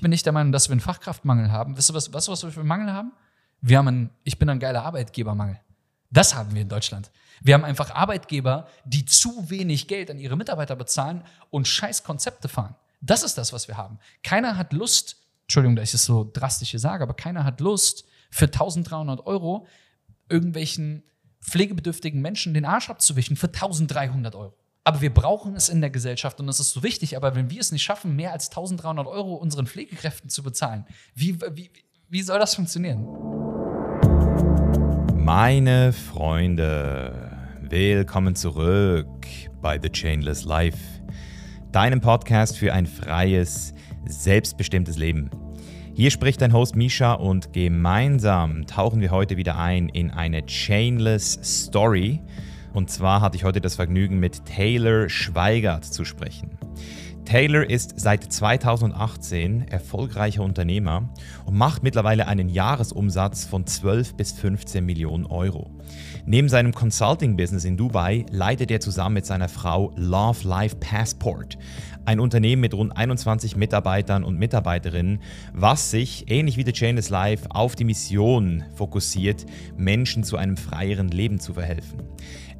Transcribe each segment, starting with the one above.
ich bin nicht der Meinung, dass wir einen Fachkraftmangel haben. Wisst ihr, was, was, was wir für einen Mangel haben? Wir haben einen, ich bin ein geiler Arbeitgebermangel. Das haben wir in Deutschland. Wir haben einfach Arbeitgeber, die zu wenig Geld an ihre Mitarbeiter bezahlen und scheiß Konzepte fahren. Das ist das, was wir haben. Keiner hat Lust, Entschuldigung, dass ich es so drastisch hier sage, aber keiner hat Lust, für 1300 Euro irgendwelchen pflegebedürftigen Menschen den Arsch abzuwischen für 1300 Euro. Aber wir brauchen es in der Gesellschaft und das ist so wichtig. Aber wenn wir es nicht schaffen, mehr als 1300 Euro unseren Pflegekräften zu bezahlen, wie, wie, wie soll das funktionieren? Meine Freunde, willkommen zurück bei The Chainless Life, deinem Podcast für ein freies, selbstbestimmtes Leben. Hier spricht dein Host Misha und gemeinsam tauchen wir heute wieder ein in eine Chainless Story. Und zwar hatte ich heute das Vergnügen, mit Taylor Schweigert zu sprechen. Taylor ist seit 2018 erfolgreicher Unternehmer und macht mittlerweile einen Jahresumsatz von 12 bis 15 Millionen Euro. Neben seinem Consulting-Business in Dubai leitet er zusammen mit seiner Frau Love Life Passport, ein Unternehmen mit rund 21 Mitarbeitern und Mitarbeiterinnen, was sich, ähnlich wie The Chainless Life, auf die Mission fokussiert, Menschen zu einem freieren Leben zu verhelfen.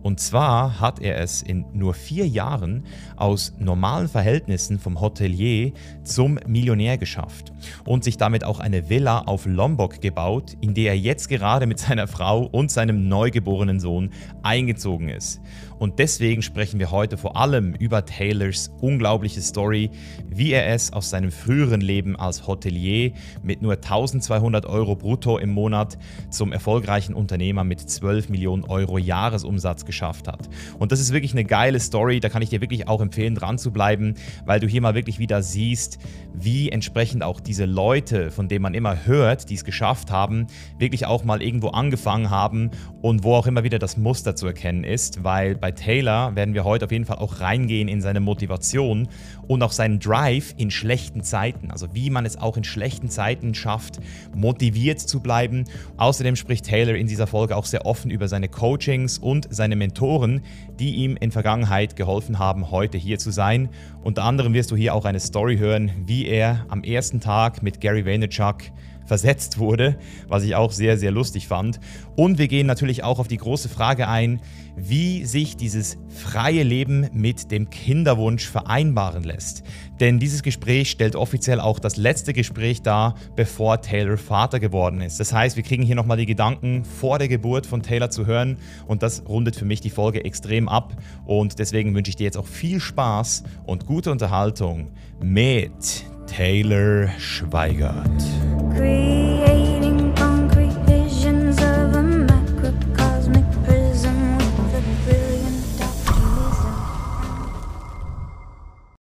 Und zwar hat er es in nur vier Jahren aus normalen Verhältnissen vom Hotelier zum Millionär geschafft und sich damit auch eine Villa auf Lombok gebaut, in der er jetzt gerade mit seiner Frau und seinem neugeborenen Sohn eingezogen ist. Und deswegen sprechen wir heute vor allem über Taylors unglaubliche Story, wie er es aus seinem früheren Leben als Hotelier mit nur 1200 Euro brutto im Monat zum erfolgreichen Unternehmer mit 12 Millionen Euro Jahresumsatz geschafft hat. Und das ist wirklich eine geile Story, da kann ich dir wirklich auch empfehlen, dran zu bleiben, weil du hier mal wirklich wieder siehst, wie entsprechend auch diese Leute, von denen man immer hört, die es geschafft haben, wirklich auch mal irgendwo angefangen haben und wo auch immer wieder das Muster zu erkennen ist, weil bei Taylor werden wir heute auf jeden Fall auch reingehen in seine Motivation und auch seinen Drive in schlechten Zeiten, also wie man es auch in schlechten Zeiten schafft, motiviert zu bleiben. Außerdem spricht Taylor in dieser Folge auch sehr offen über seine Coachings und seine Mentoren, die ihm in Vergangenheit geholfen haben, heute hier zu sein. Unter anderem wirst du hier auch eine Story hören, wie er am ersten Tag mit Gary Vaynerchuk versetzt wurde, was ich auch sehr, sehr lustig fand. Und wir gehen natürlich auch auf die große Frage ein, wie sich dieses freie Leben mit dem Kinderwunsch vereinbaren lässt. Denn dieses Gespräch stellt offiziell auch das letzte Gespräch dar, bevor Taylor Vater geworden ist. Das heißt, wir kriegen hier nochmal die Gedanken vor der Geburt von Taylor zu hören und das rundet für mich die Folge extrem ab. Und deswegen wünsche ich dir jetzt auch viel Spaß und gute Unterhaltung mit Taylor Schweigert.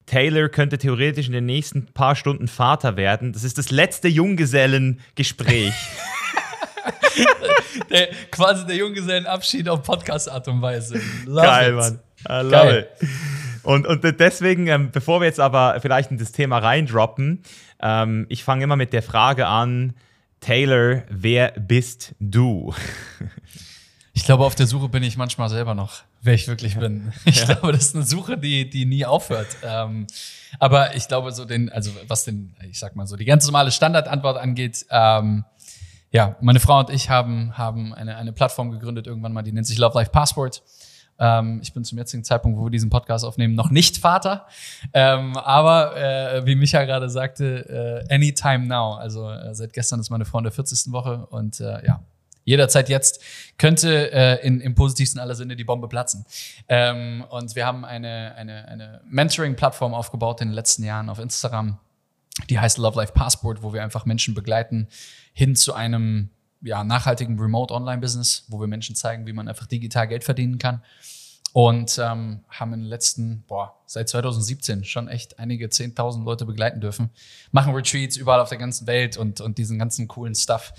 Taylor könnte theoretisch in den nächsten paar Stunden Vater werden. Das ist das letzte Junggesellengespräch. der, quasi der Junggesellenabschied auf Podcast-Art und Weise. Love Geil, it. Mann. I love Geil. it. Und, und deswegen, ähm, bevor wir jetzt aber vielleicht in das Thema reindroppen, ähm, ich fange immer mit der Frage an, Taylor, wer bist du? Ich glaube, auf der Suche bin ich manchmal selber noch, wer ich wirklich bin. Ich ja. glaube, das ist eine Suche, die, die nie aufhört. Ähm, aber ich glaube, so den, also was den, ich sag mal so, die ganz normale Standardantwort angeht, ähm, ja, meine Frau und ich haben, haben eine, eine Plattform gegründet irgendwann mal, die nennt sich Love Life Passport. Ähm, ich bin zum jetzigen Zeitpunkt, wo wir diesen Podcast aufnehmen, noch nicht Vater. Ähm, aber äh, wie Micha gerade sagte, äh, anytime now. Also äh, seit gestern ist meine Frau in der 40. Woche und äh, ja, jederzeit jetzt könnte äh, in, im positivsten aller Sinne die Bombe platzen. Ähm, und wir haben eine, eine, eine Mentoring-Plattform aufgebaut in den letzten Jahren auf Instagram, die heißt Love Life Passport, wo wir einfach Menschen begleiten hin zu einem ja, nachhaltigen Remote-Online-Business, wo wir Menschen zeigen, wie man einfach digital Geld verdienen kann. Und ähm, haben in den letzten, boah, seit 2017 schon echt einige 10.000 Leute begleiten dürfen. Machen Retreats überall auf der ganzen Welt und, und diesen ganzen coolen Stuff.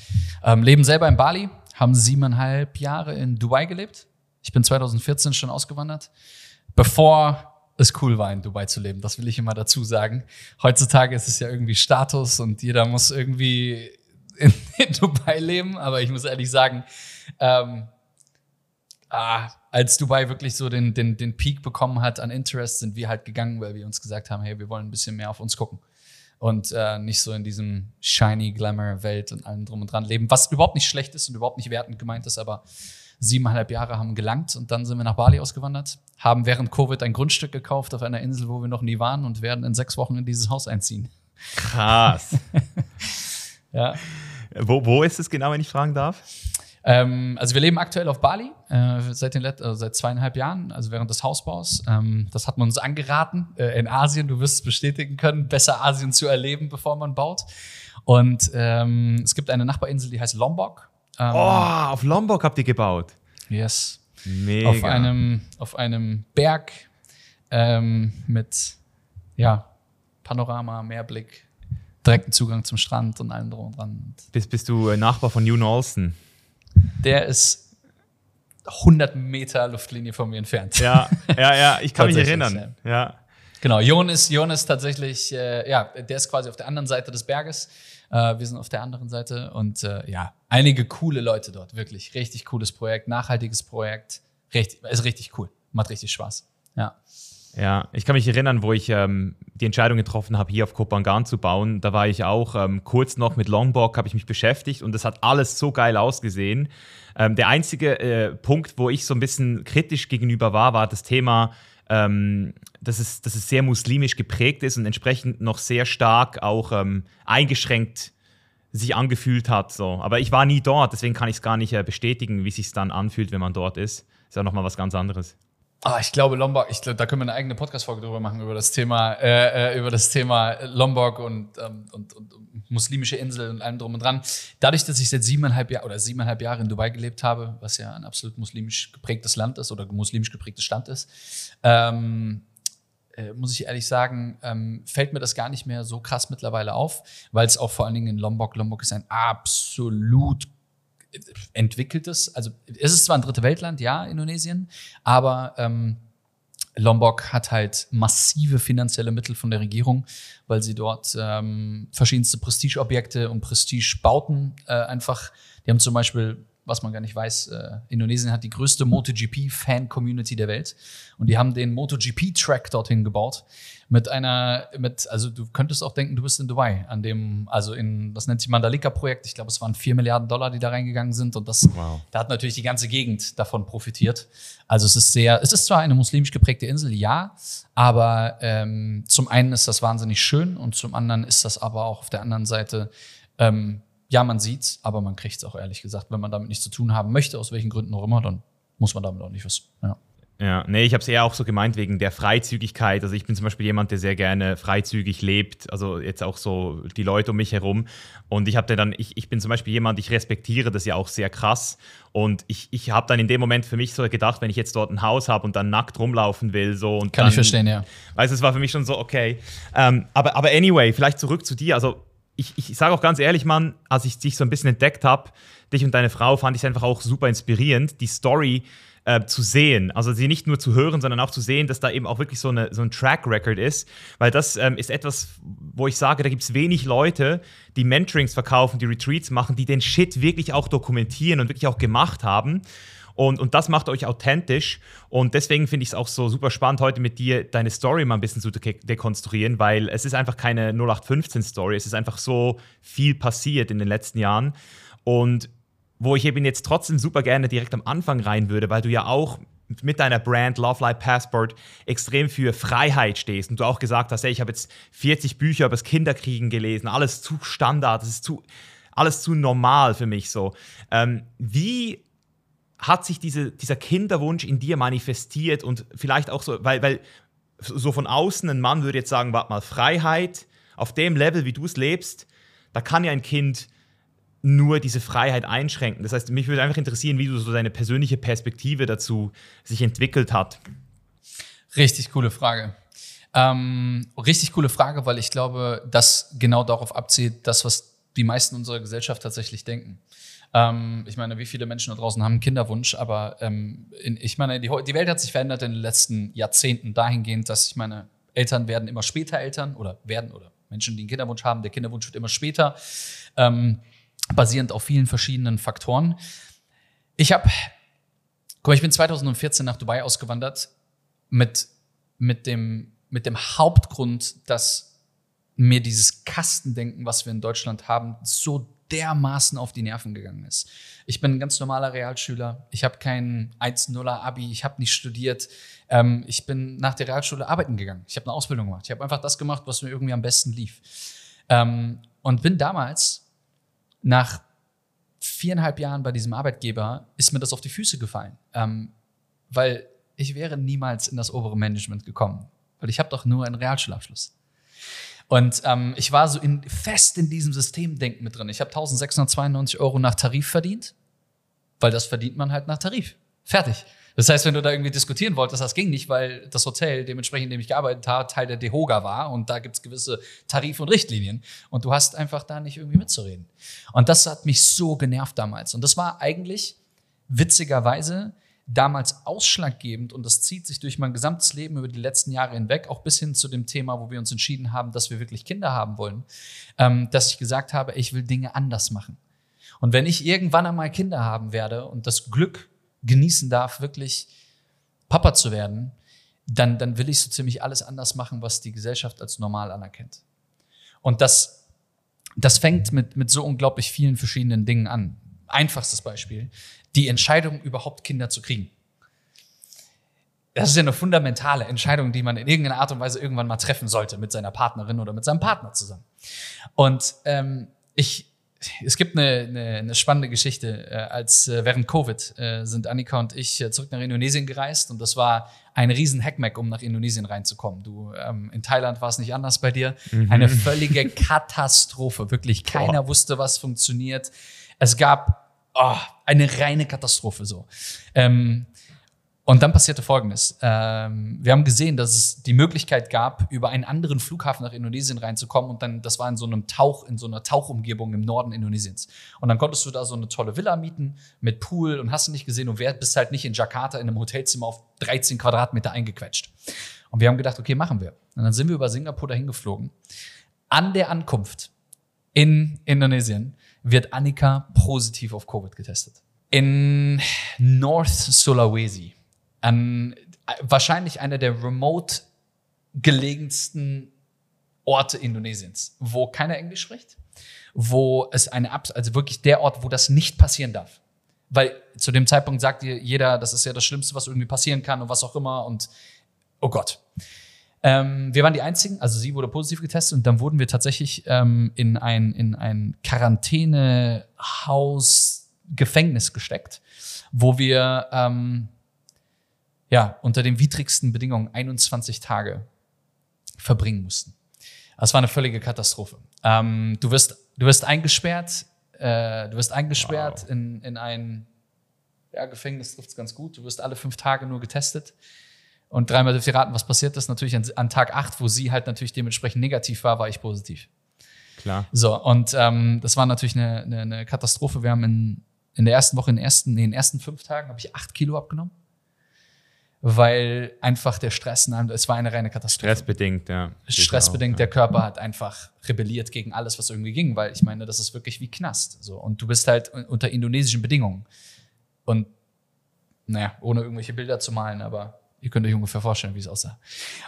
Ähm, leben selber in Bali, haben siebeneinhalb Jahre in Dubai gelebt. Ich bin 2014 schon ausgewandert. Bevor es cool war, in Dubai zu leben. Das will ich immer dazu sagen. Heutzutage ist es ja irgendwie Status und jeder muss irgendwie in, in Dubai leben, aber ich muss ehrlich sagen, ähm, ah, als Dubai wirklich so den, den, den Peak bekommen hat an Interest, sind wir halt gegangen, weil wir uns gesagt haben, hey, wir wollen ein bisschen mehr auf uns gucken. und äh, nicht so in diesem shiny Glamour-Welt und allem drum und dran leben, was überhaupt nicht schlecht ist und überhaupt nicht wertend gemeint ist, aber siebeneinhalb Jahre haben gelangt und dann sind wir nach Bali ausgewandert, haben während Covid ein Grundstück gekauft auf einer Insel, wo wir noch nie waren und werden in sechs Wochen in dieses Haus einziehen. Krass. ja. Wo, wo ist es genau, wenn ich fragen darf? Ähm, also wir leben aktuell auf Bali äh, seit, den Let also seit zweieinhalb Jahren, also während des Hausbaus. Ähm, das hat man uns angeraten äh, in Asien. Du wirst es bestätigen können, besser Asien zu erleben, bevor man baut. Und ähm, es gibt eine Nachbarinsel, die heißt Lombok. Ähm, oh, auf Lombok habt ihr gebaut. Yes. Mega. Auf einem, auf einem Berg ähm, mit ja, Panorama, Meerblick, direkten Zugang zum Strand und allem drum und dran. Bist, bist du äh, Nachbar von June Olsen? Der ist 100 Meter Luftlinie von mir entfernt. Ja, ja, ja, ich kann mich erinnern. Ja. ja. Genau, Jon ist, Jon ist tatsächlich, äh, ja, der ist quasi auf der anderen Seite des Berges. Äh, wir sind auf der anderen Seite und äh, ja, einige coole Leute dort, wirklich. Richtig cooles Projekt, nachhaltiges Projekt. Richtig, ist richtig cool. Macht richtig Spaß. Ja. Ja, ich kann mich erinnern, wo ich ähm, die Entscheidung getroffen habe, hier auf Kopangan zu bauen. Da war ich auch ähm, kurz noch mit Longboard, habe ich mich beschäftigt und das hat alles so geil ausgesehen. Ähm, der einzige äh, Punkt, wo ich so ein bisschen kritisch gegenüber war, war das Thema, ähm, dass, es, dass es sehr muslimisch geprägt ist und entsprechend noch sehr stark auch ähm, eingeschränkt sich angefühlt hat. So. Aber ich war nie dort, deswegen kann ich es gar nicht äh, bestätigen, wie es sich dann anfühlt, wenn man dort ist. Ist ja nochmal was ganz anderes. Ah, ich glaube Lombok, ich glaube, da können wir eine eigene Podcast-Folge drüber machen, über das Thema, äh, äh über das Thema Lombok und, ähm, und, und, muslimische Insel und allem drum und dran. Dadurch, dass ich seit siebeneinhalb Jahren oder siebeneinhalb Jahre in Dubai gelebt habe, was ja ein absolut muslimisch geprägtes Land ist oder muslimisch geprägtes Stadt ist, ähm, äh, muss ich ehrlich sagen, ähm, fällt mir das gar nicht mehr so krass mittlerweile auf, weil es auch vor allen Dingen in Lombok, Lombok ist ein absolut entwickeltes, also es ist zwar ein dritte Weltland, ja, Indonesien, aber ähm, Lombok hat halt massive finanzielle Mittel von der Regierung, weil sie dort ähm, verschiedenste Prestigeobjekte und Prestigebauten äh, einfach, die haben zum Beispiel was man gar nicht weiß, äh, Indonesien hat die größte MotoGP-Fan-Community der Welt. Und die haben den MotoGP-Track dorthin gebaut. Mit einer, mit, also du könntest auch denken, du bist in Dubai, an dem, also in, das nennt sich Mandalika-Projekt. Ich glaube, es waren vier Milliarden Dollar, die da reingegangen sind. Und das, wow. da hat natürlich die ganze Gegend davon profitiert. Also es ist sehr, es ist zwar eine muslimisch geprägte Insel, ja, aber ähm, zum einen ist das wahnsinnig schön und zum anderen ist das aber auch auf der anderen Seite ähm, ja, man sieht's, aber man kriegt es auch ehrlich gesagt. Wenn man damit nichts zu tun haben möchte, aus welchen Gründen auch immer, dann muss man damit auch nicht was. Ja. Ja, nee, ich habe es eher auch so gemeint wegen der Freizügigkeit. Also ich bin zum Beispiel jemand, der sehr gerne freizügig lebt. Also jetzt auch so die Leute um mich herum. Und ich habe dann, ich, ich bin zum Beispiel jemand, ich respektiere das ja auch sehr krass. Und ich, ich habe dann in dem Moment für mich so gedacht, wenn ich jetzt dort ein Haus habe und dann nackt rumlaufen will, so und Kann dann, ich verstehen, ja. Weißt du, es war für mich schon so, okay. Ähm, aber, aber anyway, vielleicht zurück zu dir. Also ich, ich sage auch ganz ehrlich, Mann, als ich dich so ein bisschen entdeckt habe, dich und deine Frau, fand ich es einfach auch super inspirierend, die Story äh, zu sehen. Also sie nicht nur zu hören, sondern auch zu sehen, dass da eben auch wirklich so, eine, so ein Track Record ist. Weil das ähm, ist etwas, wo ich sage, da gibt es wenig Leute, die Mentorings verkaufen, die Retreats machen, die den Shit wirklich auch dokumentieren und wirklich auch gemacht haben. Und, und das macht euch authentisch. Und deswegen finde ich es auch so super spannend, heute mit dir deine Story mal ein bisschen zu dekonstruieren, weil es ist einfach keine 0815-Story. Es ist einfach so viel passiert in den letzten Jahren. Und wo ich eben jetzt trotzdem super gerne direkt am Anfang rein würde, weil du ja auch mit deiner Brand Love Life Passport extrem für Freiheit stehst und du auch gesagt hast, hey, ich habe jetzt 40 Bücher über das Kinderkriegen gelesen, alles zu Standard, das ist zu, alles zu normal für mich so. Ähm, wie hat sich diese, dieser Kinderwunsch in dir manifestiert und vielleicht auch so, weil, weil so von außen ein Mann würde jetzt sagen, warte mal, Freiheit auf dem Level, wie du es lebst, da kann ja ein Kind nur diese Freiheit einschränken. Das heißt, mich würde einfach interessieren, wie du so deine persönliche Perspektive dazu sich entwickelt hat. Richtig coole Frage. Ähm, richtig coole Frage, weil ich glaube, dass genau darauf abzielt, das, was die meisten unserer Gesellschaft tatsächlich denken. Ähm, ich meine, wie viele Menschen da draußen haben einen Kinderwunsch, aber ähm, in, ich meine, die, die, Welt hat sich verändert in den letzten Jahrzehnten dahingehend, dass ich meine, Eltern werden immer später Eltern oder werden oder Menschen, die einen Kinderwunsch haben, der Kinderwunsch wird immer später, ähm, basierend auf vielen verschiedenen Faktoren. Ich habe, guck mal, ich bin 2014 nach Dubai ausgewandert mit, mit, dem, mit dem Hauptgrund, dass mir dieses Kastendenken, was wir in Deutschland haben, so dermaßen auf die Nerven gegangen ist. Ich bin ein ganz normaler Realschüler. Ich habe kein 1-0er Abi. Ich habe nicht studiert. Ähm, ich bin nach der Realschule arbeiten gegangen. Ich habe eine Ausbildung gemacht. Ich habe einfach das gemacht, was mir irgendwie am besten lief. Ähm, und bin damals nach viereinhalb Jahren bei diesem Arbeitgeber ist mir das auf die Füße gefallen, ähm, weil ich wäre niemals in das obere Management gekommen, weil ich habe doch nur einen Realschulabschluss. Und ähm, ich war so in, fest in diesem Systemdenken mit drin. Ich habe 1692 Euro nach Tarif verdient, weil das verdient man halt nach Tarif. Fertig. Das heißt, wenn du da irgendwie diskutieren wolltest, das ging nicht, weil das Hotel, dementsprechend, in dem ich gearbeitet habe, Teil der DEHOGA war und da gibt es gewisse Tarife und Richtlinien und du hast einfach da nicht irgendwie mitzureden. Und das hat mich so genervt damals. Und das war eigentlich witzigerweise damals ausschlaggebend und das zieht sich durch mein gesamtes Leben über die letzten Jahre hinweg, auch bis hin zu dem Thema, wo wir uns entschieden haben, dass wir wirklich Kinder haben wollen, ähm, dass ich gesagt habe, ich will Dinge anders machen. Und wenn ich irgendwann einmal Kinder haben werde und das Glück genießen darf, wirklich Papa zu werden, dann, dann will ich so ziemlich alles anders machen, was die Gesellschaft als normal anerkennt. Und das, das fängt mit, mit so unglaublich vielen verschiedenen Dingen an. Einfachstes Beispiel, die Entscheidung, überhaupt Kinder zu kriegen. Das ist ja eine fundamentale Entscheidung, die man in irgendeiner Art und Weise irgendwann mal treffen sollte mit seiner Partnerin oder mit seinem Partner zusammen. Und ähm, ich es gibt eine, eine, eine spannende Geschichte. Äh, als äh, während Covid äh, sind Annika und ich äh, zurück nach Indonesien gereist und das war ein riesen Hackmack, um nach Indonesien reinzukommen. Du ähm, in Thailand war es nicht anders bei dir. Mhm. Eine völlige Katastrophe. Wirklich keiner Boah. wusste, was funktioniert. Es gab oh, eine reine Katastrophe so. Ähm, und dann passierte Folgendes. Ähm, wir haben gesehen, dass es die Möglichkeit gab, über einen anderen Flughafen nach Indonesien reinzukommen. Und dann, das war in so einem Tauch, in so einer Tauchumgebung im Norden Indonesiens. Und dann konntest du da so eine tolle Villa mieten mit Pool und hast du nicht gesehen und wer bist halt nicht in Jakarta in einem Hotelzimmer auf 13 Quadratmeter eingequetscht. Und wir haben gedacht, okay, machen wir. Und dann sind wir über Singapur dahin geflogen. An der Ankunft in Indonesien wird Annika positiv auf Covid getestet. In North Sulawesi an wahrscheinlich einer der remote gelegensten Orte Indonesiens, wo keiner Englisch spricht, wo es eine, also wirklich der Ort, wo das nicht passieren darf. Weil zu dem Zeitpunkt sagt jeder, das ist ja das Schlimmste, was irgendwie passieren kann und was auch immer und oh Gott. Ähm, wir waren die Einzigen, also sie wurde positiv getestet und dann wurden wir tatsächlich ähm, in ein, in ein Quarantänehaus, Gefängnis gesteckt, wo wir ähm, ja, unter den widrigsten Bedingungen 21 Tage verbringen mussten. Das war eine völlige Katastrophe. Ähm, du, wirst, du wirst eingesperrt, äh, du wirst eingesperrt wow. in, in ein ja, Gefängnis trifft es ganz gut. Du wirst alle fünf Tage nur getestet. Und dreimal dürft ihr raten, was passiert ist. Natürlich an, an, Tag acht, wo sie halt natürlich dementsprechend negativ war, war ich positiv. Klar. So, und ähm, das war natürlich eine, eine, eine Katastrophe. Wir haben in, in der ersten Woche, in den ersten, nee, in den ersten fünf Tagen habe ich acht Kilo abgenommen weil einfach der Stress, es war eine reine Katastrophe. Stressbedingt, ja. Stressbedingt, auch, der Körper hat einfach rebelliert gegen alles, was irgendwie ging, weil ich meine, das ist wirklich wie Knast. So. Und du bist halt unter indonesischen Bedingungen. Und naja, ohne irgendwelche Bilder zu malen, aber ihr könnt euch ungefähr vorstellen, wie es aussah.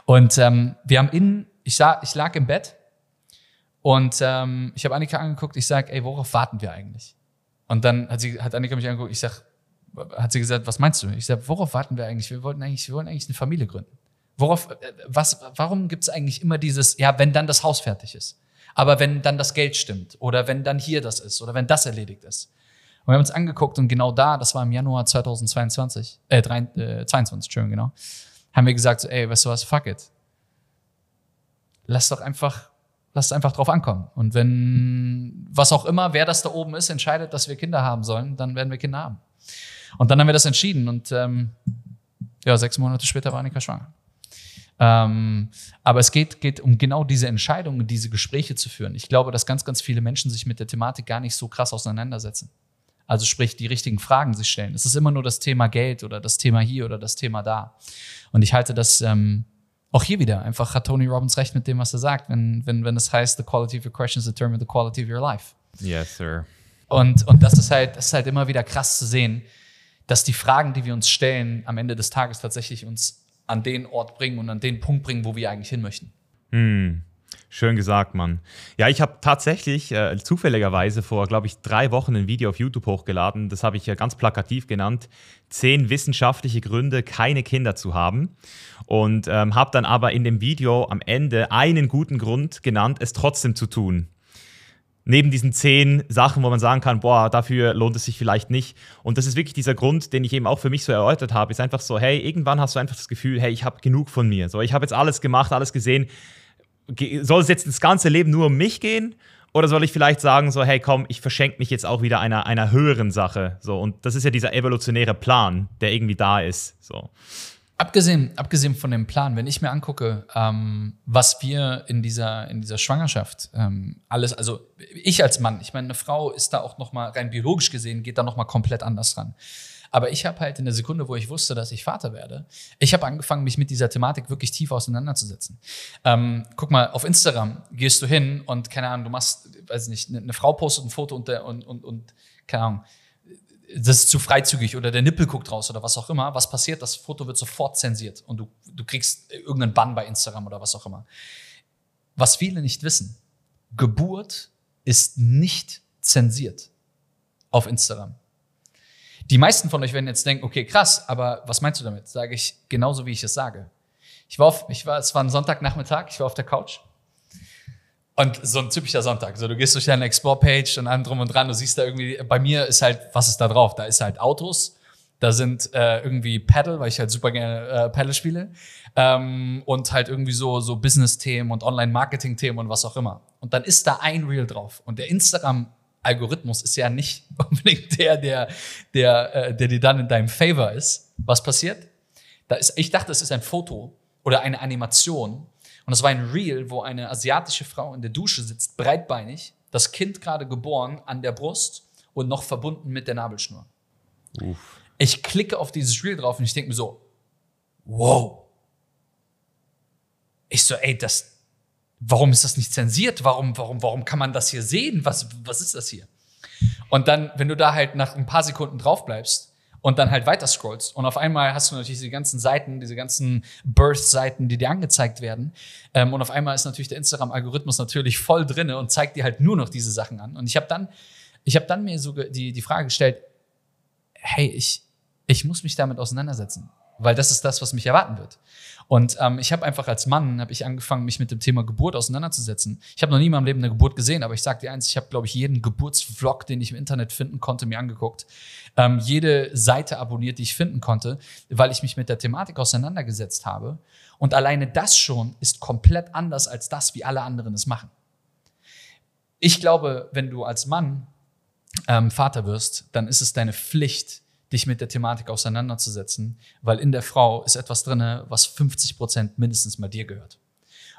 Und ähm, wir haben in, ich, sah, ich lag im Bett und ähm, ich habe Annika angeguckt, ich sage, ey, worauf warten wir eigentlich? Und dann hat, sie, hat Annika mich angeguckt, ich sage, hat sie gesagt, was meinst du? Ich sage, worauf warten wir eigentlich? Wir wollten eigentlich, wir wollen eigentlich eine Familie gründen. Worauf, äh, was, warum gibt es eigentlich immer dieses, ja, wenn dann das Haus fertig ist? Aber wenn dann das Geld stimmt oder wenn dann hier das ist oder wenn das erledigt ist. Und wir haben uns angeguckt und genau da, das war im Januar 2022, äh, 3, äh 22, Entschuldigung, genau, haben wir gesagt, so, ey, weißt du was, fuck it. Lass doch einfach, lass einfach drauf ankommen. Und wenn, was auch immer, wer das da oben ist, entscheidet, dass wir Kinder haben sollen, dann werden wir Kinder haben. Und dann haben wir das entschieden und ähm, ja, sechs Monate später war Annika schwanger. Ähm, aber es geht, geht um genau diese Entscheidungen, diese Gespräche zu führen. Ich glaube, dass ganz, ganz viele Menschen sich mit der Thematik gar nicht so krass auseinandersetzen. Also sprich, die richtigen Fragen sich stellen. Es ist immer nur das Thema Geld oder das Thema hier oder das Thema da. Und ich halte das ähm, auch hier wieder. Einfach hat Tony Robbins recht mit dem, was er sagt, wenn, wenn, wenn es heißt, the quality of your questions determine the quality of your life. Yes, sir. Und, und das ist halt, das ist halt immer wieder krass zu sehen, dass die Fragen, die wir uns stellen, am Ende des Tages tatsächlich uns an den Ort bringen und an den Punkt bringen, wo wir eigentlich hin möchten. Hm. Schön gesagt, Mann. Ja, ich habe tatsächlich äh, zufälligerweise vor, glaube ich, drei Wochen ein Video auf YouTube hochgeladen. Das habe ich ja ganz plakativ genannt. Zehn wissenschaftliche Gründe, keine Kinder zu haben. Und ähm, habe dann aber in dem Video am Ende einen guten Grund genannt, es trotzdem zu tun neben diesen zehn Sachen, wo man sagen kann, boah, dafür lohnt es sich vielleicht nicht. Und das ist wirklich dieser Grund, den ich eben auch für mich so erläutert habe, ist einfach so, hey, irgendwann hast du einfach das Gefühl, hey, ich habe genug von mir. So, ich habe jetzt alles gemacht, alles gesehen. Soll es jetzt das ganze Leben nur um mich gehen? Oder soll ich vielleicht sagen, so, hey, komm, ich verschenke mich jetzt auch wieder einer, einer höheren Sache? So, und das ist ja dieser evolutionäre Plan, der irgendwie da ist. So. Abgesehen, abgesehen von dem Plan, wenn ich mir angucke, ähm, was wir in dieser, in dieser Schwangerschaft ähm, alles, also ich als Mann, ich meine, eine Frau ist da auch noch mal rein biologisch gesehen, geht da noch mal komplett anders ran. Aber ich habe halt in der Sekunde, wo ich wusste, dass ich Vater werde, ich habe angefangen, mich mit dieser Thematik wirklich tief auseinanderzusetzen. Ähm, guck mal, auf Instagram gehst du hin und keine Ahnung, du machst, weiß nicht, eine, eine Frau postet ein Foto und, der, und, und, und keine Ahnung, das ist zu freizügig oder der Nippel guckt raus oder was auch immer, was passiert? Das Foto wird sofort zensiert und du, du kriegst irgendeinen Bann bei Instagram oder was auch immer. Was viele nicht wissen, Geburt ist nicht zensiert auf Instagram. Die meisten von euch werden jetzt denken, okay, krass, aber was meinst du damit? Sage ich genauso, wie ich es sage. Ich war auf, ich war, es war ein Sonntagnachmittag, ich war auf der Couch und so ein typischer Sonntag. So, du gehst durch deine Explore-Page und allem drum und dran, du siehst da irgendwie, bei mir ist halt, was ist da drauf? Da ist halt Autos, da sind äh, irgendwie Paddle, weil ich halt super gerne äh, Paddle spiele. Ähm, und halt irgendwie so, so Business-Themen und Online-Marketing-Themen und was auch immer. Und dann ist da ein Reel drauf. Und der Instagram-Algorithmus ist ja nicht unbedingt der, der, der, äh, der dir dann in deinem Favor ist. Was passiert? Da ist, ich dachte, es ist ein Foto oder eine Animation und es war ein Reel, wo eine asiatische Frau in der Dusche sitzt, breitbeinig, das Kind gerade geboren an der Brust und noch verbunden mit der Nabelschnur. Uff. Ich klicke auf dieses Reel drauf und ich denke mir so, wow. Ich so, ey, das, warum ist das nicht zensiert? Warum, warum, warum kann man das hier sehen? Was, was ist das hier? Und dann, wenn du da halt nach ein paar Sekunden drauf bleibst, und dann halt weiter scrollst. Und auf einmal hast du natürlich diese ganzen Seiten, diese ganzen Birth-Seiten, die dir angezeigt werden. Ähm, und auf einmal ist natürlich der Instagram-Algorithmus natürlich voll drinne und zeigt dir halt nur noch diese Sachen an. Und ich habe dann, ich habe dann mir so die, die Frage gestellt, hey, ich, ich muss mich damit auseinandersetzen, weil das ist das, was mich erwarten wird. Und ähm, ich habe einfach als Mann habe ich angefangen, mich mit dem Thema Geburt auseinanderzusetzen. Ich habe noch nie in meinem Leben eine Geburt gesehen, aber ich sage dir eins, ich habe, glaube ich, jeden Geburtsvlog, den ich im Internet finden konnte, mir angeguckt. Ähm, jede Seite abonniert, die ich finden konnte, weil ich mich mit der Thematik auseinandergesetzt habe. Und alleine das schon ist komplett anders als das, wie alle anderen es machen. Ich glaube, wenn du als Mann ähm, Vater wirst, dann ist es deine Pflicht, dich mit der Thematik auseinanderzusetzen, weil in der Frau ist etwas drin, was 50 Prozent mindestens mal dir gehört.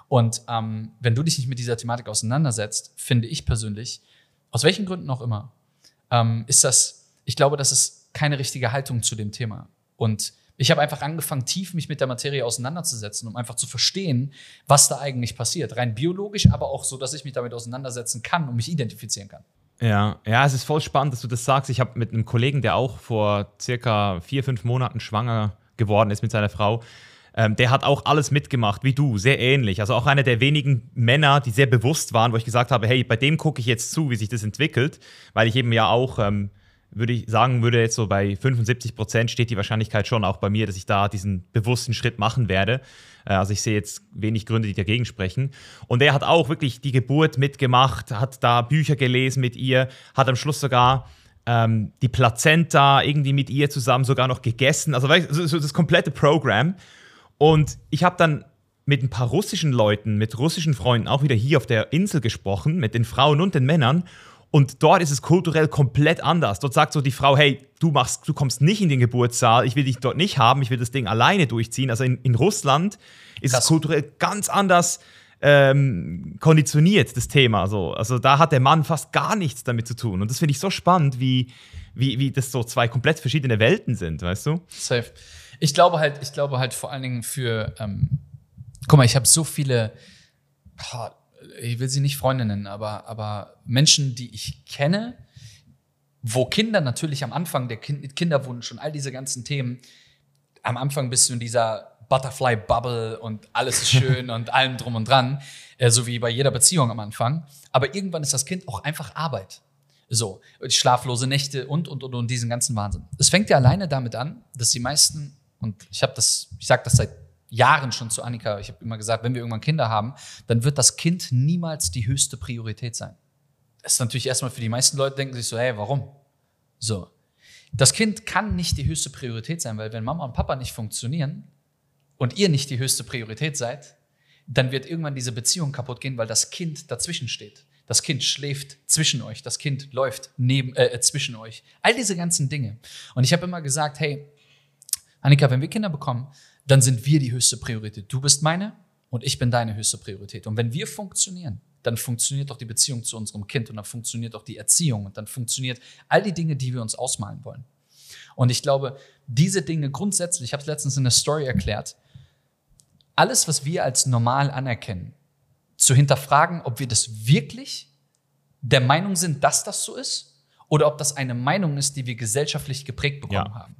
Und ähm, wenn du dich nicht mit dieser Thematik auseinandersetzt, finde ich persönlich, aus welchen Gründen auch immer, ähm, ist das, ich glaube, das ist keine richtige Haltung zu dem Thema. Und ich habe einfach angefangen, tief mich mit der Materie auseinanderzusetzen, um einfach zu verstehen, was da eigentlich passiert. Rein biologisch, aber auch so, dass ich mich damit auseinandersetzen kann und mich identifizieren kann. Ja, ja, es ist voll spannend, dass du das sagst. Ich habe mit einem Kollegen, der auch vor circa vier, fünf Monaten schwanger geworden ist mit seiner Frau, ähm, der hat auch alles mitgemacht, wie du, sehr ähnlich. Also auch einer der wenigen Männer, die sehr bewusst waren, wo ich gesagt habe, hey, bei dem gucke ich jetzt zu, wie sich das entwickelt, weil ich eben ja auch ähm, würde ich sagen, würde jetzt so bei 75 Prozent steht die Wahrscheinlichkeit schon auch bei mir, dass ich da diesen bewussten Schritt machen werde. Äh, also ich sehe jetzt wenig Gründe, die dagegen sprechen. Und er hat auch wirklich die Geburt mitgemacht, hat da Bücher gelesen mit ihr, hat am Schluss sogar ähm, die Plazenta irgendwie mit ihr zusammen sogar noch gegessen. Also so das komplette Programm. Und ich habe dann mit ein paar russischen Leuten, mit russischen Freunden auch wieder hier auf der Insel gesprochen, mit den Frauen und den Männern. Und dort ist es kulturell komplett anders. Dort sagt so die Frau, hey, du machst, du kommst nicht in den Geburtssaal, ich will dich dort nicht haben, ich will das Ding alleine durchziehen. Also in, in Russland ist Krass. es kulturell ganz anders ähm, konditioniert, das Thema. So. Also da hat der Mann fast gar nichts damit zu tun. Und das finde ich so spannend, wie, wie, wie das so zwei komplett verschiedene Welten sind, weißt du? Safe. Ich glaube halt, ich glaube halt vor allen Dingen für, ähm, guck mal, ich habe so viele, ich will sie nicht Freunde nennen, aber, aber Menschen, die ich kenne, wo Kinder natürlich am Anfang, der kind, Kinderwunsch und all diese ganzen Themen, am Anfang bist du in dieser Butterfly Bubble und alles ist schön und allem drum und dran, äh, so wie bei jeder Beziehung am Anfang. Aber irgendwann ist das Kind auch einfach Arbeit. So, schlaflose Nächte und, und, und, und diesen ganzen Wahnsinn. Es fängt ja alleine damit an, dass die meisten, und ich habe das, ich sage das seit Jahren schon zu Annika, ich habe immer gesagt, wenn wir irgendwann Kinder haben, dann wird das Kind niemals die höchste Priorität sein. Das ist natürlich erstmal für die meisten Leute, denken sich so, hey, warum? So. Das Kind kann nicht die höchste Priorität sein, weil wenn Mama und Papa nicht funktionieren und ihr nicht die höchste Priorität seid, dann wird irgendwann diese Beziehung kaputt gehen, weil das Kind dazwischen steht. Das Kind schläft zwischen euch, das Kind läuft neben, äh, äh, zwischen euch. All diese ganzen Dinge. Und ich habe immer gesagt, hey, Annika, wenn wir Kinder bekommen, dann sind wir die höchste Priorität. Du bist meine und ich bin deine höchste Priorität. Und wenn wir funktionieren, dann funktioniert auch die Beziehung zu unserem Kind und dann funktioniert auch die Erziehung und dann funktioniert all die Dinge, die wir uns ausmalen wollen. Und ich glaube, diese Dinge grundsätzlich, ich habe es letztens in der Story erklärt, alles, was wir als normal anerkennen, zu hinterfragen, ob wir das wirklich der Meinung sind, dass das so ist, oder ob das eine Meinung ist, die wir gesellschaftlich geprägt bekommen ja. haben.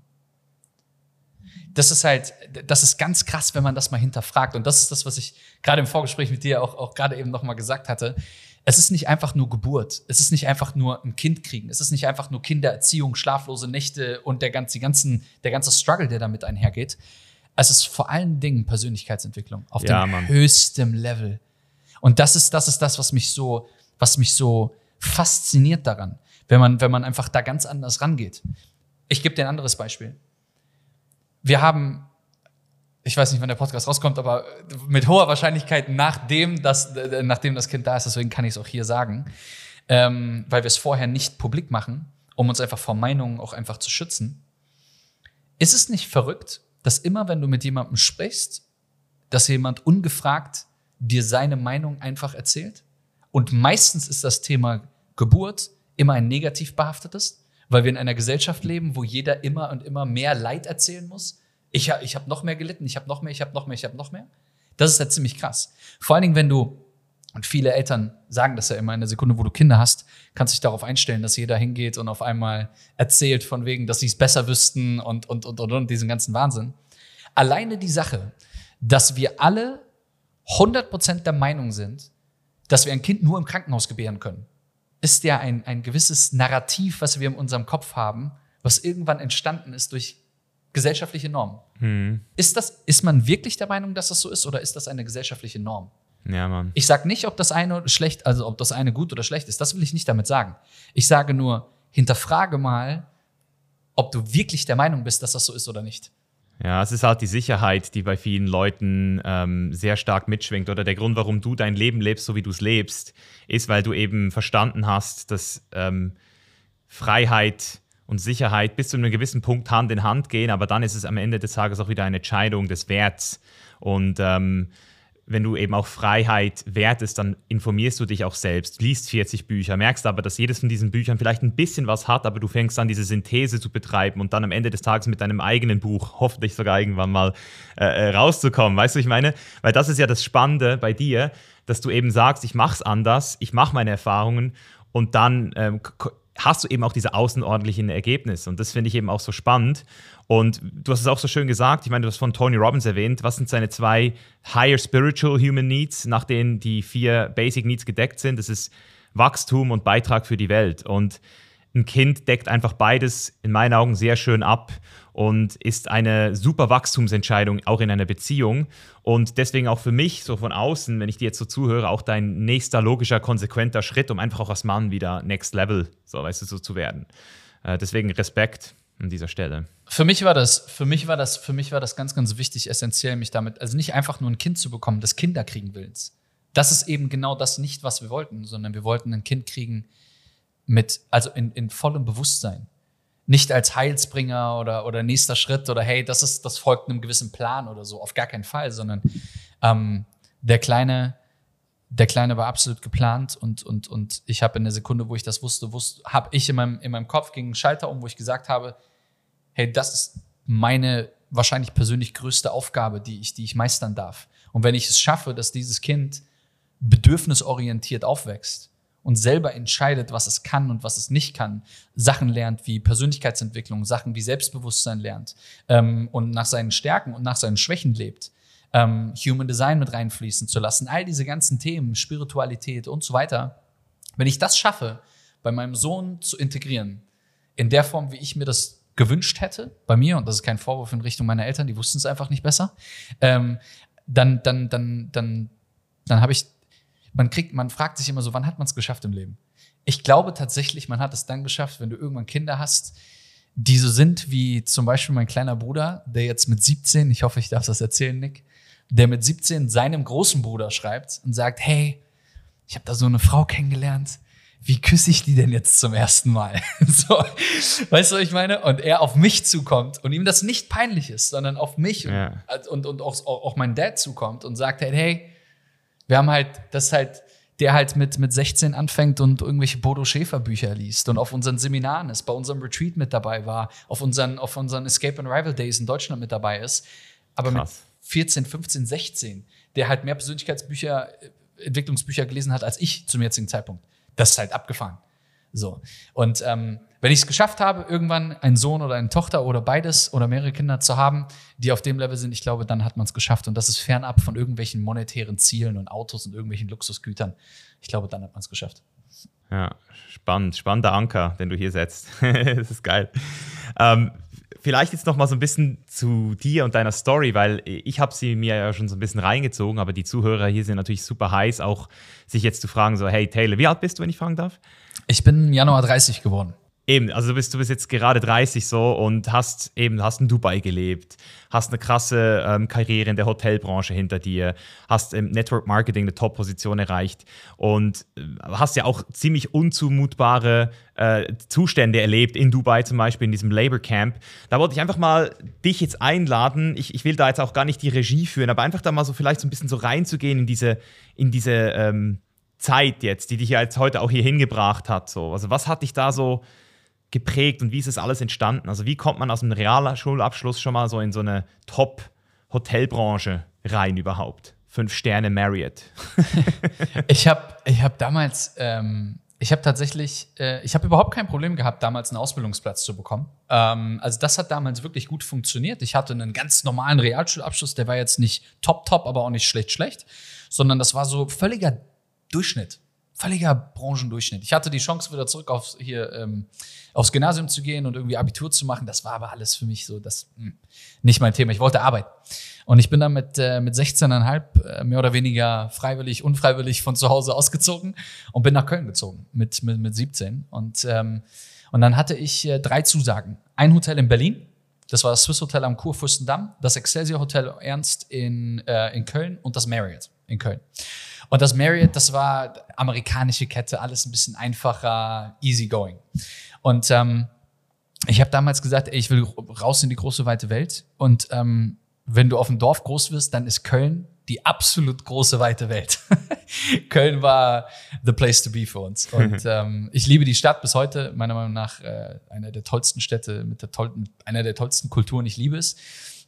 Das ist halt, das ist ganz krass, wenn man das mal hinterfragt. Und das ist das, was ich gerade im Vorgespräch mit dir auch, auch gerade eben nochmal gesagt hatte. Es ist nicht einfach nur Geburt. Es ist nicht einfach nur ein Kind kriegen. Es ist nicht einfach nur Kindererziehung, schlaflose Nächte und der ganze, ganzen, der ganze Struggle, der damit einhergeht. Es ist vor allen Dingen Persönlichkeitsentwicklung auf ja, dem Mann. höchsten Level. Und das ist, das ist das, was mich so, was mich so fasziniert daran, wenn man, wenn man einfach da ganz anders rangeht. Ich gebe dir ein anderes Beispiel. Wir haben, ich weiß nicht, wann der Podcast rauskommt, aber mit hoher Wahrscheinlichkeit nachdem das, nachdem das Kind da ist, deswegen kann ich es auch hier sagen, ähm, weil wir es vorher nicht publik machen, um uns einfach vor Meinungen auch einfach zu schützen. Ist es nicht verrückt, dass immer, wenn du mit jemandem sprichst, dass jemand ungefragt dir seine Meinung einfach erzählt. Und meistens ist das Thema Geburt immer ein negativ behaftetes, weil wir in einer Gesellschaft leben, wo jeder immer und immer mehr Leid erzählen muss. Ich, ich habe noch mehr gelitten, ich habe noch mehr, ich habe noch mehr, ich habe noch mehr. Das ist ja ziemlich krass. Vor allen Dingen, wenn du, und viele Eltern sagen das ja immer in der Sekunde, wo du Kinder hast, kannst du dich darauf einstellen, dass jeder hingeht und auf einmal erzählt von wegen, dass sie es besser wüssten und, und, und, und, und diesen ganzen Wahnsinn. Alleine die Sache, dass wir alle 100% der Meinung sind, dass wir ein Kind nur im Krankenhaus gebären können, ist ja ein, ein gewisses Narrativ, was wir in unserem Kopf haben, was irgendwann entstanden ist durch gesellschaftliche Normen. Hm. Ist, das, ist man wirklich der Meinung, dass das so ist, oder ist das eine gesellschaftliche Norm? Ja, Mann. Ich sage nicht, ob das eine schlecht, also ob das eine gut oder schlecht ist. Das will ich nicht damit sagen. Ich sage nur, hinterfrage mal, ob du wirklich der Meinung bist, dass das so ist oder nicht. Ja, es ist halt die Sicherheit, die bei vielen Leuten ähm, sehr stark mitschwingt. Oder der Grund, warum du dein Leben lebst, so wie du es lebst, ist, weil du eben verstanden hast, dass ähm, Freiheit und Sicherheit bis zu einem gewissen Punkt Hand in Hand gehen, aber dann ist es am Ende des Tages auch wieder eine Entscheidung des Werts. Und ähm, wenn du eben auch Freiheit wertest, dann informierst du dich auch selbst, liest 40 Bücher, merkst aber, dass jedes von diesen Büchern vielleicht ein bisschen was hat, aber du fängst an, diese Synthese zu betreiben und dann am Ende des Tages mit deinem eigenen Buch hoffentlich sogar irgendwann mal äh, äh rauszukommen. Weißt du, ich meine? Weil das ist ja das Spannende bei dir, dass du eben sagst, ich mache es anders, ich mache meine Erfahrungen und dann ähm, hast du eben auch diese außenordentlichen Ergebnisse. Und das finde ich eben auch so spannend. Und du hast es auch so schön gesagt, ich meine, du hast von Tony Robbins erwähnt, was sind seine zwei Higher Spiritual Human Needs, nach denen die vier Basic Needs gedeckt sind? Das ist Wachstum und Beitrag für die Welt. Und ein Kind deckt einfach beides in meinen Augen sehr schön ab und ist eine super Wachstumsentscheidung auch in einer Beziehung. Und deswegen auch für mich, so von außen, wenn ich dir jetzt so zuhöre, auch dein nächster logischer, konsequenter Schritt, um einfach auch als Mann wieder Next Level, so weißt du, so zu werden. Äh, deswegen Respekt an dieser Stelle. Für mich war das, für mich war das, für mich war das ganz, ganz wichtig, essentiell, mich damit, also nicht einfach nur ein Kind zu bekommen, des Kinderkriegen willens. Das ist eben genau das nicht, was wir wollten, sondern wir wollten ein Kind kriegen mit, also in, in vollem Bewusstsein. Nicht als Heilsbringer oder, oder nächster Schritt oder hey, das ist, das folgt einem gewissen Plan oder so, auf gar keinen Fall, sondern ähm, der kleine, der Kleine war absolut geplant und, und, und ich habe in der Sekunde, wo ich das wusste, wusste habe ich in meinem, in meinem Kopf gegen einen Schalter um, wo ich gesagt habe, hey, das ist meine wahrscheinlich persönlich größte Aufgabe, die ich, die ich meistern darf. Und wenn ich es schaffe, dass dieses Kind bedürfnisorientiert aufwächst und selber entscheidet, was es kann und was es nicht kann, Sachen lernt wie Persönlichkeitsentwicklung, Sachen wie Selbstbewusstsein lernt ähm, und nach seinen Stärken und nach seinen Schwächen lebt, ähm, Human Design mit reinfließen zu lassen, all diese ganzen Themen, Spiritualität und so weiter, wenn ich das schaffe, bei meinem Sohn zu integrieren, in der Form, wie ich mir das gewünscht hätte, bei mir, und das ist kein Vorwurf in Richtung meiner Eltern, die wussten es einfach nicht besser, ähm, dann, dann, dann, dann, dann habe ich, man kriegt, man fragt sich immer so, wann hat man es geschafft im Leben? Ich glaube tatsächlich, man hat es dann geschafft, wenn du irgendwann Kinder hast, die so sind wie zum Beispiel mein kleiner Bruder, der jetzt mit 17, ich hoffe, ich darf das erzählen, Nick, der mit 17 seinem großen Bruder schreibt und sagt, hey, ich habe da so eine Frau kennengelernt, wie küsse ich die denn jetzt zum ersten Mal? so, weißt du, was ich meine? Und er auf mich zukommt und ihm das nicht peinlich ist, sondern auf mich ja. und, und, und auch, auch mein Dad zukommt und sagt halt, hey, wir haben halt, das halt, der halt mit, mit 16 anfängt und irgendwelche Bodo Schäfer Bücher liest und auf unseren Seminaren ist, bei unserem Retreat mit dabei war, auf unseren, auf unseren Escape and Rival Days in Deutschland mit dabei ist. Aber mit 14, 15, 16, der halt mehr Persönlichkeitsbücher, äh, Entwicklungsbücher gelesen hat als ich zum jetzigen Zeitpunkt das ist halt abgefahren. So. Und ähm, wenn ich es geschafft habe, irgendwann einen Sohn oder eine Tochter oder beides oder mehrere Kinder zu haben, die auf dem Level sind, ich glaube, dann hat man es geschafft. Und das ist fernab von irgendwelchen monetären Zielen und Autos und irgendwelchen Luxusgütern. Ich glaube, dann hat man es geschafft. Ja, spannend, spannender Anker, den du hier setzt. das ist geil. Ähm, vielleicht jetzt noch mal so ein bisschen zu dir und deiner Story, weil ich habe sie mir ja schon so ein bisschen reingezogen, aber die Zuhörer hier sind natürlich super heiß, auch sich jetzt zu fragen, so, hey Taylor, wie alt bist du, wenn ich fragen darf? Ich bin Januar 30 geworden. Eben, also du bist, du bist jetzt gerade 30 so und hast eben, hast in Dubai gelebt, hast eine krasse ähm, Karriere in der Hotelbranche hinter dir, hast im Network Marketing eine Top-Position erreicht und äh, hast ja auch ziemlich unzumutbare äh, Zustände erlebt in Dubai zum Beispiel, in diesem Labor Camp. Da wollte ich einfach mal dich jetzt einladen. Ich, ich will da jetzt auch gar nicht die Regie führen, aber einfach da mal so vielleicht so ein bisschen so reinzugehen in diese, in diese ähm, Zeit jetzt, die dich ja jetzt heute auch hier hingebracht hat. So. Also was hat dich da so geprägt und wie ist das alles entstanden? Also wie kommt man aus einem Realschulabschluss schon mal so in so eine Top-Hotelbranche rein überhaupt? Fünf Sterne Marriott. ich habe ich hab damals, ähm, ich habe tatsächlich, äh, ich habe überhaupt kein Problem gehabt, damals einen Ausbildungsplatz zu bekommen. Ähm, also das hat damals wirklich gut funktioniert. Ich hatte einen ganz normalen Realschulabschluss, der war jetzt nicht top, top, aber auch nicht schlecht, schlecht, sondern das war so völliger Durchschnitt völliger Branchendurchschnitt. Ich hatte die Chance, wieder zurück aufs, hier, ähm, aufs Gymnasium zu gehen und irgendwie Abitur zu machen. Das war aber alles für mich so, das mh, hm, nicht mein Thema. Ich wollte arbeiten. Und ich bin dann mit, äh, mit 16,5 äh, mehr oder weniger freiwillig, unfreiwillig von zu Hause ausgezogen und bin nach Köln gezogen mit, mit, mit 17. Und, ähm, und dann hatte ich äh, drei Zusagen. Ein Hotel in Berlin, das war das Swiss Hotel am Kurfürstendamm, das Excelsior Hotel Ernst in, äh, in Köln und das Marriott in Köln. Und das Marriott, das war amerikanische Kette, alles ein bisschen einfacher, easygoing. Und ähm, ich habe damals gesagt, ey, ich will raus in die große weite Welt. Und ähm, wenn du auf dem Dorf groß wirst, dann ist Köln die absolut große weite Welt. Köln war the place to be für uns. Und ähm, ich liebe die Stadt bis heute, meiner Meinung nach äh, einer der tollsten Städte mit der toll, einer der tollsten Kulturen. Ich liebe es.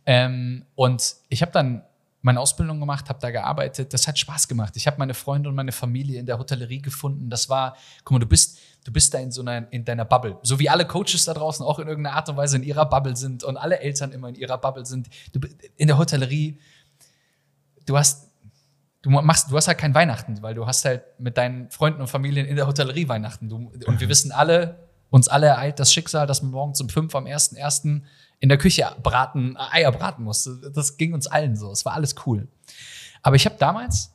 Ähm, und ich habe dann meine Ausbildung gemacht, habe da gearbeitet. Das hat Spaß gemacht. Ich habe meine Freunde und meine Familie in der Hotellerie gefunden. Das war, guck mal, du bist, du bist da in so einer, in deiner Bubble. So wie alle Coaches da draußen auch in irgendeiner Art und Weise in ihrer Bubble sind und alle Eltern immer in ihrer Bubble sind. Du, in der Hotellerie, du hast, du machst, du hast halt kein Weihnachten, weil du hast halt mit deinen Freunden und Familien in der Hotellerie Weihnachten. Du, und wir wissen alle, uns alle ereilt das Schicksal, dass man morgens um fünf am 1.1 in der Küche braten, äh, Eier braten musste. Das ging uns allen so. Es war alles cool. Aber ich habe damals,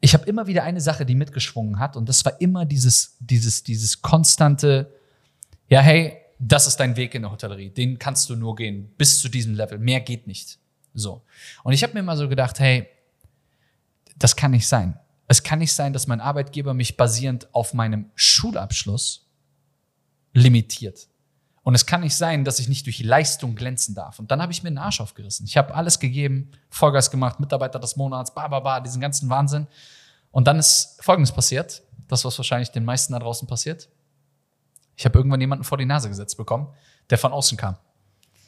ich habe immer wieder eine Sache, die mitgeschwungen hat, und das war immer dieses, dieses, dieses konstante, ja, hey, das ist dein Weg in der Hotellerie. Den kannst du nur gehen bis zu diesem Level. Mehr geht nicht. So. Und ich habe mir immer so gedacht, hey, das kann nicht sein. Es kann nicht sein, dass mein Arbeitgeber mich basierend auf meinem Schulabschluss limitiert. Und es kann nicht sein, dass ich nicht durch Leistung glänzen darf. Und dann habe ich mir den Arsch aufgerissen. Ich habe alles gegeben, Vollgas gemacht, Mitarbeiter des Monats, ba, ba, ba, diesen ganzen Wahnsinn. Und dann ist Folgendes passiert. Das, was wahrscheinlich den meisten da draußen passiert. Ich habe irgendwann jemanden vor die Nase gesetzt bekommen, der von außen kam.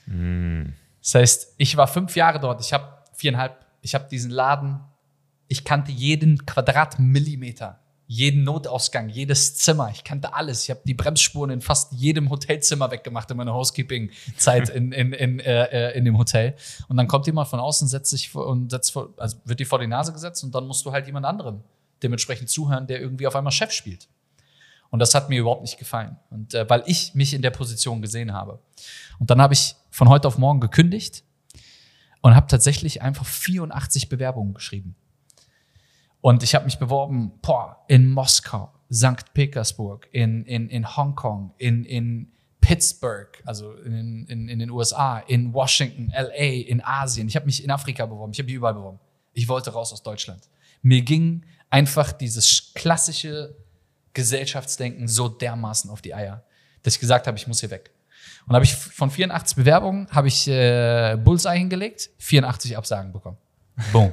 Mm. Das heißt, ich war fünf Jahre dort. Ich habe viereinhalb, ich habe diesen Laden, ich kannte jeden Quadratmillimeter jeden Notausgang, jedes Zimmer. Ich kannte alles. Ich habe die Bremsspuren in fast jedem Hotelzimmer weggemacht in meiner Housekeeping-Zeit in, in, in, äh, äh, in dem Hotel. Und dann kommt jemand von außen, setzt sich vor, und setzt vor, also wird dir vor die Nase gesetzt und dann musst du halt jemand anderem dementsprechend zuhören, der irgendwie auf einmal Chef spielt. Und das hat mir überhaupt nicht gefallen. Und äh, weil ich mich in der Position gesehen habe. Und dann habe ich von heute auf morgen gekündigt und habe tatsächlich einfach 84 Bewerbungen geschrieben. Und ich habe mich beworben boah, in Moskau, St. Petersburg, in, in, in Hongkong, in, in Pittsburgh, also in, in, in den USA, in Washington, LA, in Asien. Ich habe mich in Afrika beworben, ich habe mich überall beworben. Ich wollte raus aus Deutschland. Mir ging einfach dieses klassische Gesellschaftsdenken so dermaßen auf die Eier, dass ich gesagt habe, ich muss hier weg. Und habe ich von 84 Bewerbungen habe ich äh, Bullseye hingelegt, 84 Absagen bekommen. Boom.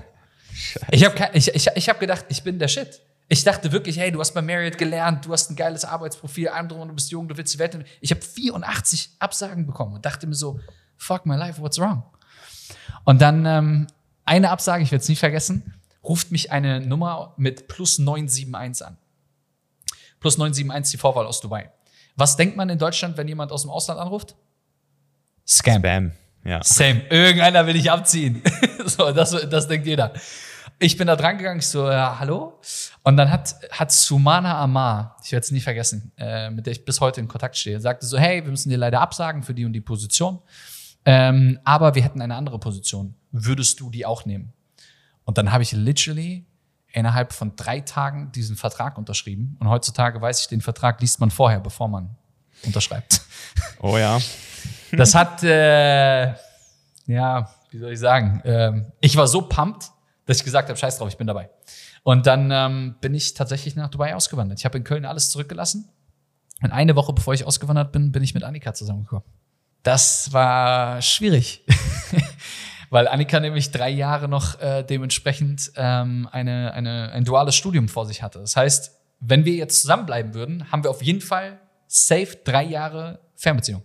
Ich habe ich, ich, ich hab gedacht, ich bin der Shit. Ich dachte wirklich, hey, du hast bei Marriott gelernt, du hast ein geiles Arbeitsprofil, andere du bist jung, du willst die Welt. Ich habe 84 Absagen bekommen und dachte mir so, fuck my life, what's wrong? Und dann ähm, eine Absage, ich werde es nie vergessen, ruft mich eine Nummer mit plus 971 an. Plus 971 die Vorwahl aus Dubai. Was denkt man in Deutschland, wenn jemand aus dem Ausland anruft? Scam. Spam. Ja. Same. Irgendeiner will ich abziehen. so, das, das denkt jeder. Ich bin da dran gegangen, ich so, ja, hallo? Und dann hat, hat Sumana Amar, ich werde es nie vergessen, äh, mit der ich bis heute in Kontakt stehe, sagte so, hey, wir müssen dir leider absagen für die und die Position. Ähm, aber wir hätten eine andere Position. Würdest du die auch nehmen? Und dann habe ich literally innerhalb von drei Tagen diesen Vertrag unterschrieben. Und heutzutage weiß ich, den Vertrag liest man vorher, bevor man unterschreibt. Oh ja. Das hat, äh, ja, wie soll ich sagen, ähm, ich war so pumped, dass ich gesagt habe, scheiß drauf, ich bin dabei. Und dann ähm, bin ich tatsächlich nach Dubai ausgewandert. Ich habe in Köln alles zurückgelassen. Und eine Woche bevor ich ausgewandert bin, bin ich mit Annika zusammengekommen. Das war schwierig, weil Annika nämlich drei Jahre noch äh, dementsprechend ähm, eine, eine, ein duales Studium vor sich hatte. Das heißt, wenn wir jetzt zusammenbleiben würden, haben wir auf jeden Fall safe drei Jahre Fernbeziehung.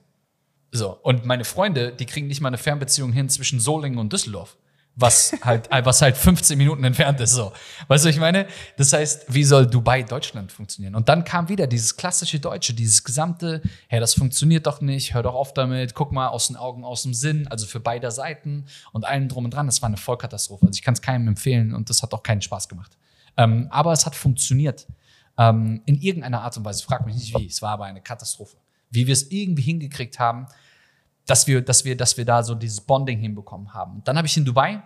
So, und meine Freunde, die kriegen nicht mal eine Fernbeziehung hin zwischen Solingen und Düsseldorf. Was halt, was halt 15 Minuten entfernt ist, so. Weißt du, ich meine? Das heißt, wie soll Dubai Deutschland funktionieren? Und dann kam wieder dieses klassische Deutsche, dieses gesamte, hey, das funktioniert doch nicht, hör doch auf damit, guck mal aus den Augen, aus dem Sinn, also für beide Seiten und allen drum und dran. Das war eine Vollkatastrophe. Also ich kann es keinem empfehlen und das hat auch keinen Spaß gemacht. Ähm, aber es hat funktioniert. Ähm, in irgendeiner Art und Weise. Frag mich nicht wie. Es war aber eine Katastrophe. Wie wir es irgendwie hingekriegt haben, dass wir, dass wir, dass wir da so dieses Bonding hinbekommen haben. Dann habe ich in Dubai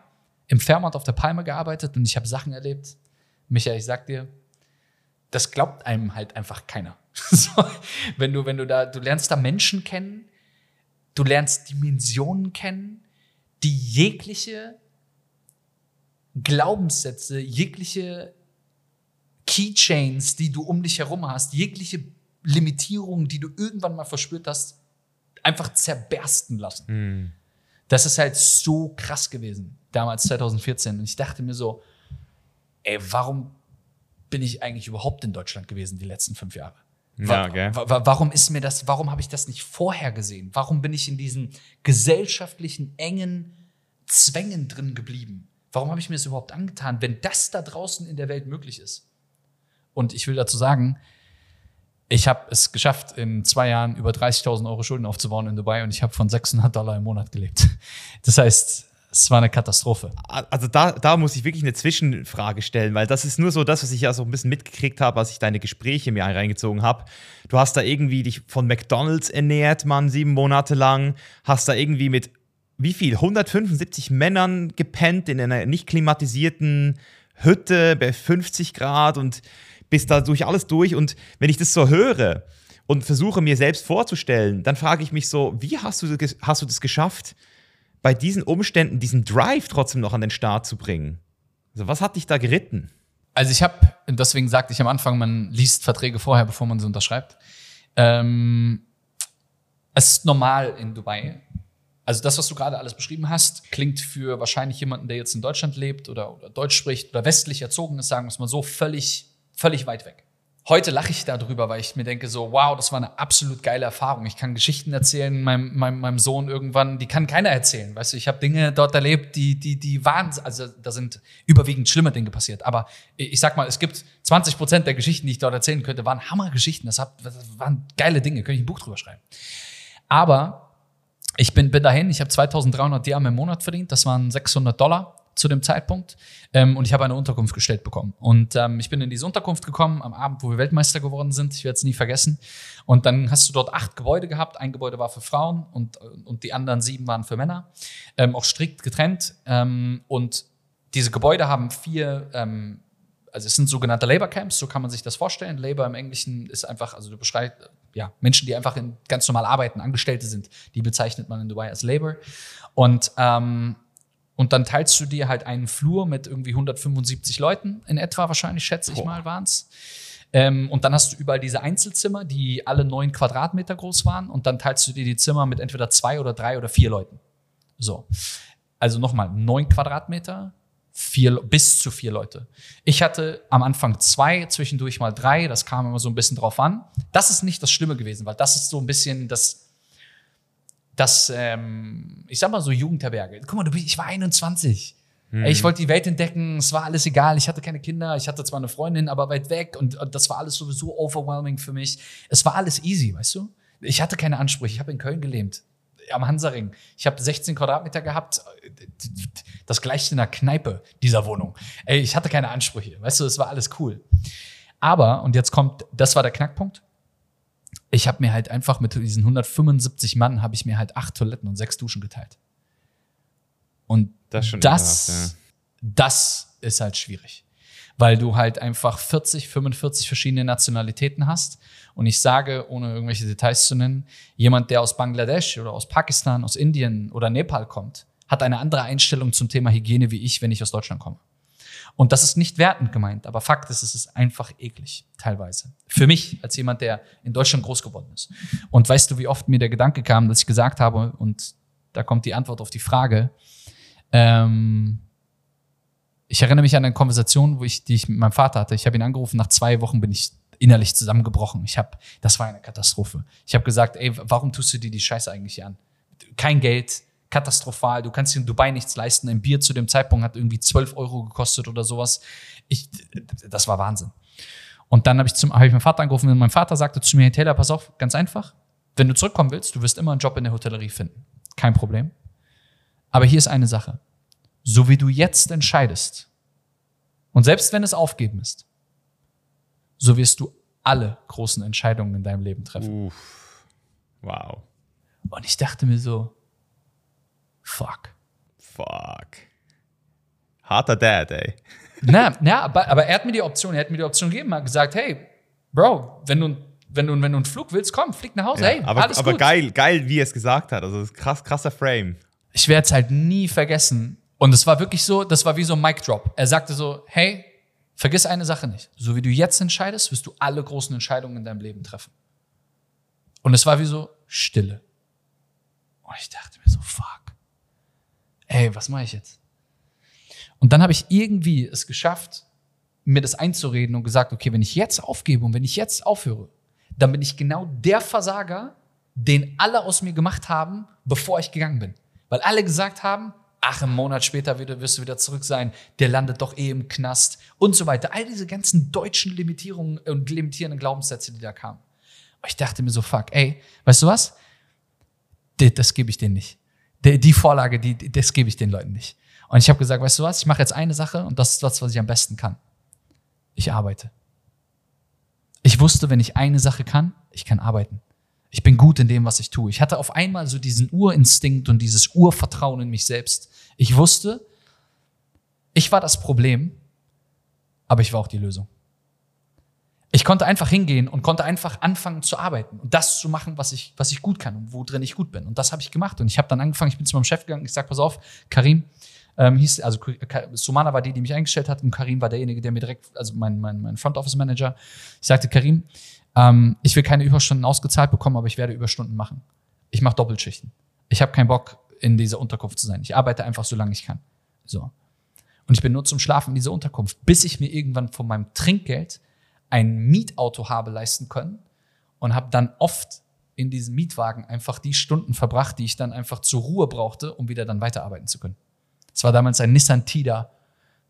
im Fairmont auf der Palme gearbeitet und ich habe Sachen erlebt. Michael, ich sag dir, das glaubt einem halt einfach keiner. so, wenn du, wenn du da, du lernst da Menschen kennen, du lernst Dimensionen kennen, die jegliche Glaubenssätze, jegliche Keychains, die du um dich herum hast, jegliche Limitierungen, die du irgendwann mal verspürt hast, einfach zerbersten lassen. Mhm. Das ist halt so krass gewesen, damals 2014. Und ich dachte mir so, ey, warum bin ich eigentlich überhaupt in Deutschland gewesen die letzten fünf Jahre? Ja, okay. Warum ist mir das, warum habe ich das nicht vorher gesehen? Warum bin ich in diesen gesellschaftlichen, engen Zwängen drin geblieben? Warum habe ich mir das überhaupt angetan, wenn das da draußen in der Welt möglich ist? Und ich will dazu sagen, ich habe es geschafft, in zwei Jahren über 30.000 Euro Schulden aufzubauen in Dubai und ich habe von 600 Dollar im Monat gelebt. Das heißt, es war eine Katastrophe. Also da, da muss ich wirklich eine Zwischenfrage stellen, weil das ist nur so das, was ich ja so ein bisschen mitgekriegt habe, als ich deine Gespräche mir reingezogen habe. Du hast da irgendwie dich von McDonalds ernährt, Mann, sieben Monate lang, hast da irgendwie mit wie viel? 175 Männern gepennt in einer nicht klimatisierten Hütte bei 50 Grad und bist da durch alles durch. Und wenn ich das so höre und versuche mir selbst vorzustellen, dann frage ich mich so, wie hast du, hast du das geschafft, bei diesen Umständen diesen Drive trotzdem noch an den Start zu bringen? Also was hat dich da geritten? Also ich habe, deswegen sagte ich am Anfang, man liest Verträge vorher, bevor man sie unterschreibt. Ähm, es ist normal in Dubai. Also das, was du gerade alles beschrieben hast, klingt für wahrscheinlich jemanden, der jetzt in Deutschland lebt oder, oder Deutsch spricht oder westlich erzogen ist, sagen wir es mal so, völlig völlig weit weg. heute lache ich darüber, weil ich mir denke so, wow, das war eine absolut geile Erfahrung. Ich kann Geschichten erzählen meinem, meinem, meinem Sohn irgendwann, die kann keiner erzählen. Weißt du, ich habe Dinge dort erlebt, die, die, die waren, also da sind überwiegend schlimme Dinge passiert. Aber ich sag mal, es gibt 20 Prozent der Geschichten, die ich dort erzählen könnte, waren Hammergeschichten. Das, hat, das waren geile Dinge, könnte ich ein Buch drüber schreiben. Aber ich bin, bin dahin, ich habe 2300 Dirham im Monat verdient, das waren 600 Dollar zu dem Zeitpunkt. Ähm, und ich habe eine Unterkunft gestellt bekommen. Und ähm, ich bin in diese Unterkunft gekommen am Abend, wo wir Weltmeister geworden sind. Ich werde es nie vergessen. Und dann hast du dort acht Gebäude gehabt. Ein Gebäude war für Frauen und, und die anderen sieben waren für Männer. Ähm, auch strikt getrennt. Ähm, und diese Gebäude haben vier ähm, also es sind sogenannte Labor Camps, so kann man sich das vorstellen. Labor im Englischen ist einfach, also du beschreibst ja, Menschen, die einfach in ganz normal arbeiten, Angestellte sind, die bezeichnet man in Dubai als Labor. Und ähm, und dann teilst du dir halt einen Flur mit irgendwie 175 Leuten in etwa, wahrscheinlich, schätze ich Boah. mal, waren's. Ähm, und dann hast du überall diese Einzelzimmer, die alle neun Quadratmeter groß waren. Und dann teilst du dir die Zimmer mit entweder zwei oder drei oder vier Leuten. So. Also nochmal, neun Quadratmeter, vier, bis zu vier Leute. Ich hatte am Anfang zwei, zwischendurch mal drei. Das kam immer so ein bisschen drauf an. Das ist nicht das Schlimme gewesen, weil das ist so ein bisschen das dass, ähm, ich sag mal so Jugendherberge. Guck mal, du, ich war 21. Mhm. ich wollte die Welt entdecken, es war alles egal. Ich hatte keine Kinder, ich hatte zwar eine Freundin, aber weit weg und, und das war alles sowieso overwhelming für mich. Es war alles easy, weißt du? Ich hatte keine Ansprüche. Ich habe in Köln gelebt, am Hansaring. Ich habe 16 Quadratmeter gehabt. Das gleiche in der Kneipe dieser Wohnung. Ey, ich hatte keine Ansprüche. Weißt du, es war alles cool. Aber, und jetzt kommt, das war der Knackpunkt ich habe mir halt einfach mit diesen 175 Mann habe ich mir halt acht Toiletten und sechs Duschen geteilt. Und das, das, ja. das ist halt schwierig, weil du halt einfach 40, 45 verschiedene Nationalitäten hast. Und ich sage, ohne irgendwelche Details zu nennen, jemand, der aus Bangladesch oder aus Pakistan, aus Indien oder Nepal kommt, hat eine andere Einstellung zum Thema Hygiene wie ich, wenn ich aus Deutschland komme. Und das ist nicht wertend gemeint, aber Fakt ist, es ist einfach eklig, teilweise. Für mich, als jemand, der in Deutschland groß geworden ist. Und weißt du, wie oft mir der Gedanke kam, dass ich gesagt habe, und da kommt die Antwort auf die Frage, ähm, ich erinnere mich an eine Konversation, wo ich, die ich mit meinem Vater hatte. Ich habe ihn angerufen, nach zwei Wochen bin ich innerlich zusammengebrochen. Ich habe, das war eine Katastrophe. Ich habe gesagt, ey, warum tust du dir die Scheiße eigentlich an? Kein Geld, katastrophal. Du kannst in Dubai nichts leisten. Ein Bier zu dem Zeitpunkt hat irgendwie 12 Euro gekostet oder sowas. Ich, das war Wahnsinn. Und dann habe ich, zum, hab ich meinen Vater angerufen und mein Vater sagte zu mir, hey Taylor, pass auf, ganz einfach. Wenn du zurückkommen willst, du wirst immer einen Job in der Hotellerie finden. Kein Problem. Aber hier ist eine Sache. So wie du jetzt entscheidest, und selbst wenn es aufgeben ist, so wirst du alle großen Entscheidungen in deinem Leben treffen. Uff. Wow. Und ich dachte mir so, Fuck. Fuck. Harter Dad, ey. Na, na aber, aber er hat mir die Option, er hat mir die Option gegeben, hat gesagt, hey, Bro, wenn du, wenn du, wenn du einen Flug willst, komm, flieg nach Hause, ja, hey, aber, alles aber gut. geil, geil, wie er es gesagt hat. Also krass, krasser Frame. Ich werde es halt nie vergessen. Und es war wirklich so, das war wie so ein Mic Drop. Er sagte so, hey, vergiss eine Sache nicht. So wie du jetzt entscheidest, wirst du alle großen Entscheidungen in deinem Leben treffen. Und es war wie so Stille. Und ich dachte mir so, fuck ey, was mache ich jetzt? Und dann habe ich irgendwie es geschafft, mir das einzureden und gesagt, okay, wenn ich jetzt aufgebe und wenn ich jetzt aufhöre, dann bin ich genau der Versager, den alle aus mir gemacht haben, bevor ich gegangen bin. Weil alle gesagt haben, ach, einen Monat später wirst du wieder zurück sein, der landet doch eh im Knast und so weiter. All diese ganzen deutschen Limitierungen und limitierenden Glaubenssätze, die da kamen. Und ich dachte mir so, fuck, ey, weißt du was? Das, das gebe ich denen nicht die, die Vorlage, die, das gebe ich den Leuten nicht. Und ich habe gesagt, weißt du was, ich mache jetzt eine Sache und das ist das, was ich am besten kann. Ich arbeite. Ich wusste, wenn ich eine Sache kann, ich kann arbeiten. Ich bin gut in dem, was ich tue. Ich hatte auf einmal so diesen Urinstinkt und dieses Urvertrauen in mich selbst. Ich wusste, ich war das Problem, aber ich war auch die Lösung. Ich konnte einfach hingehen und konnte einfach anfangen zu arbeiten und das zu machen, was ich, was ich gut kann und wo drin ich gut bin. Und das habe ich gemacht. Und ich habe dann angefangen, ich bin zu meinem Chef gegangen, ich sage, pass auf, Karim, ähm, hieß, also Sumana war die, die mich eingestellt hat und Karim war derjenige, der mir direkt, also mein, mein, mein Front Office Manager, ich sagte, Karim, ähm, ich will keine Überstunden ausgezahlt bekommen, aber ich werde Überstunden machen. Ich mache Doppelschichten. Ich habe keinen Bock, in dieser Unterkunft zu sein. Ich arbeite einfach so lange ich kann. So. Und ich bin nur zum Schlafen in dieser Unterkunft, bis ich mir irgendwann von meinem Trinkgeld ein Mietauto habe leisten können und habe dann oft in diesem Mietwagen einfach die Stunden verbracht, die ich dann einfach zur Ruhe brauchte, um wieder dann weiterarbeiten zu können. Es war damals ein Nissan Tida,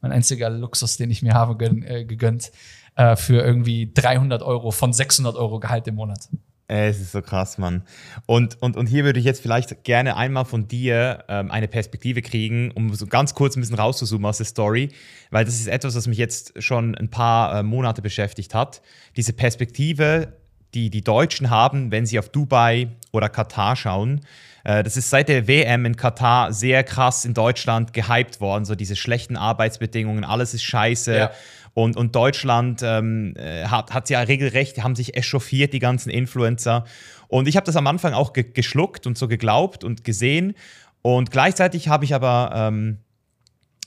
mein einziger Luxus, den ich mir habe äh, gegönnt, äh, für irgendwie 300 Euro von 600 Euro Gehalt im Monat. Es ist so krass, Mann. Und, und, und hier würde ich jetzt vielleicht gerne einmal von dir ähm, eine Perspektive kriegen, um so ganz kurz ein bisschen rauszuzoomen aus der Story, weil das ist etwas, was mich jetzt schon ein paar äh, Monate beschäftigt hat. Diese Perspektive, die die Deutschen haben, wenn sie auf Dubai oder Katar schauen. Äh, das ist seit der WM in Katar sehr krass in Deutschland gehypt worden, so diese schlechten Arbeitsbedingungen, alles ist scheiße. Ja. Und, und Deutschland ähm, äh, hat, hat ja regelrecht, haben sich echauffiert, die ganzen Influencer. Und ich habe das am Anfang auch ge geschluckt und so geglaubt und gesehen. Und gleichzeitig habe ich aber ähm,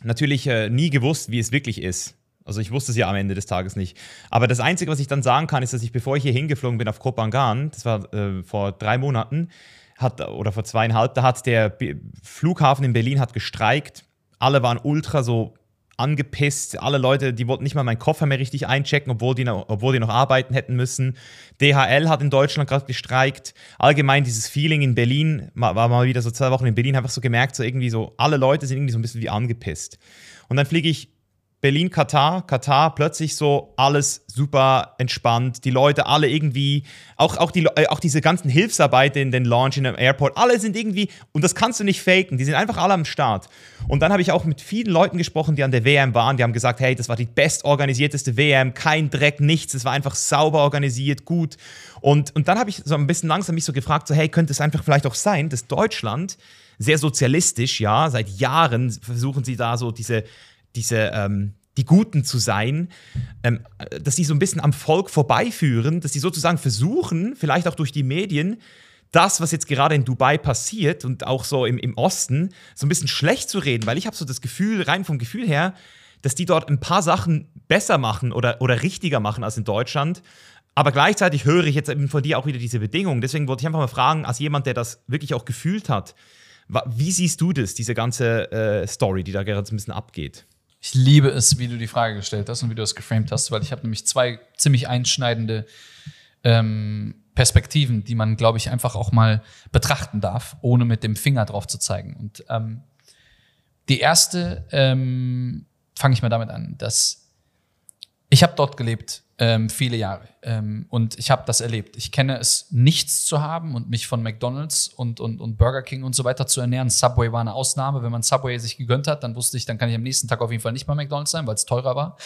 natürlich äh, nie gewusst, wie es wirklich ist. Also ich wusste es ja am Ende des Tages nicht. Aber das Einzige, was ich dann sagen kann, ist, dass ich, bevor ich hier hingeflogen bin auf Kopangan, das war äh, vor drei Monaten, hat, oder vor zweieinhalb, da hat der B Flughafen in Berlin hat gestreikt. Alle waren ultra so angepisst. Alle Leute, die wollten nicht mal meinen Koffer mehr richtig einchecken, obwohl die noch, obwohl die noch arbeiten hätten müssen. DHL hat in Deutschland gerade gestreikt. Allgemein dieses Feeling in Berlin, war mal wieder so zwei Wochen in Berlin, einfach so gemerkt, so irgendwie so, alle Leute sind irgendwie so ein bisschen wie angepisst. Und dann fliege ich Berlin, Katar, Katar, plötzlich so alles super entspannt. Die Leute alle irgendwie, auch, auch, die, äh, auch diese ganzen Hilfsarbeiter in den Launch in dem Airport, alle sind irgendwie, und das kannst du nicht faken, die sind einfach alle am Start. Und dann habe ich auch mit vielen Leuten gesprochen, die an der WM waren, die haben gesagt, hey, das war die bestorganisierteste WM, kein Dreck, nichts, es war einfach sauber organisiert, gut. Und, und dann habe ich so ein bisschen langsam mich so gefragt, so hey, könnte es einfach vielleicht auch sein, dass Deutschland sehr sozialistisch, ja, seit Jahren versuchen sie da so diese diese, ähm, die Guten zu sein, ähm, dass sie so ein bisschen am Volk vorbeiführen, dass sie sozusagen versuchen, vielleicht auch durch die Medien, das, was jetzt gerade in Dubai passiert und auch so im, im Osten, so ein bisschen schlecht zu reden, weil ich habe so das Gefühl, rein vom Gefühl her, dass die dort ein paar Sachen besser machen oder, oder richtiger machen als in Deutschland. Aber gleichzeitig höre ich jetzt eben von dir auch wieder diese Bedingungen. Deswegen wollte ich einfach mal fragen, als jemand, der das wirklich auch gefühlt hat, wie siehst du das, diese ganze äh, Story, die da gerade so ein bisschen abgeht? Ich liebe es, wie du die Frage gestellt hast und wie du es geframed hast, weil ich habe nämlich zwei ziemlich einschneidende ähm, Perspektiven, die man, glaube ich, einfach auch mal betrachten darf, ohne mit dem Finger drauf zu zeigen. Und ähm, die erste, ähm, fange ich mal damit an, dass ich habe dort gelebt ähm, viele Jahre. Ähm, und ich habe das erlebt. Ich kenne es, nichts zu haben und mich von McDonalds und, und, und Burger King und so weiter zu ernähren. Subway war eine Ausnahme. Wenn man Subway sich gegönnt hat, dann wusste ich, dann kann ich am nächsten Tag auf jeden Fall nicht bei McDonalds sein, weil es teurer war.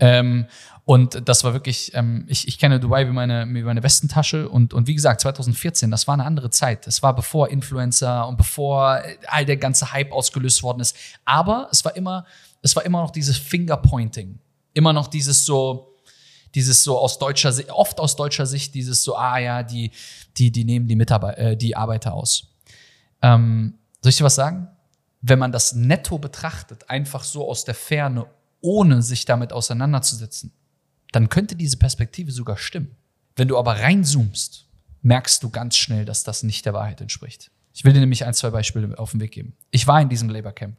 Ähm, und das war wirklich, ähm, ich, ich kenne Dubai wie meine, wie meine Westentasche. Und, und wie gesagt, 2014, das war eine andere Zeit. Es war bevor Influencer und bevor all der ganze Hype ausgelöst worden ist. Aber es war immer, es war immer noch dieses Fingerpointing. Immer noch dieses so, dieses so aus deutscher Sicht, oft aus deutscher Sicht, dieses so, ah ja, die, die, die nehmen die Mitarbeiter, äh, die Arbeiter aus. Ähm, soll ich dir was sagen? Wenn man das netto betrachtet, einfach so aus der Ferne, ohne sich damit auseinanderzusetzen, dann könnte diese Perspektive sogar stimmen. Wenn du aber reinzoomst, merkst du ganz schnell, dass das nicht der Wahrheit entspricht. Ich will dir nämlich ein, zwei Beispiele auf den Weg geben. Ich war in diesem Labor Camp.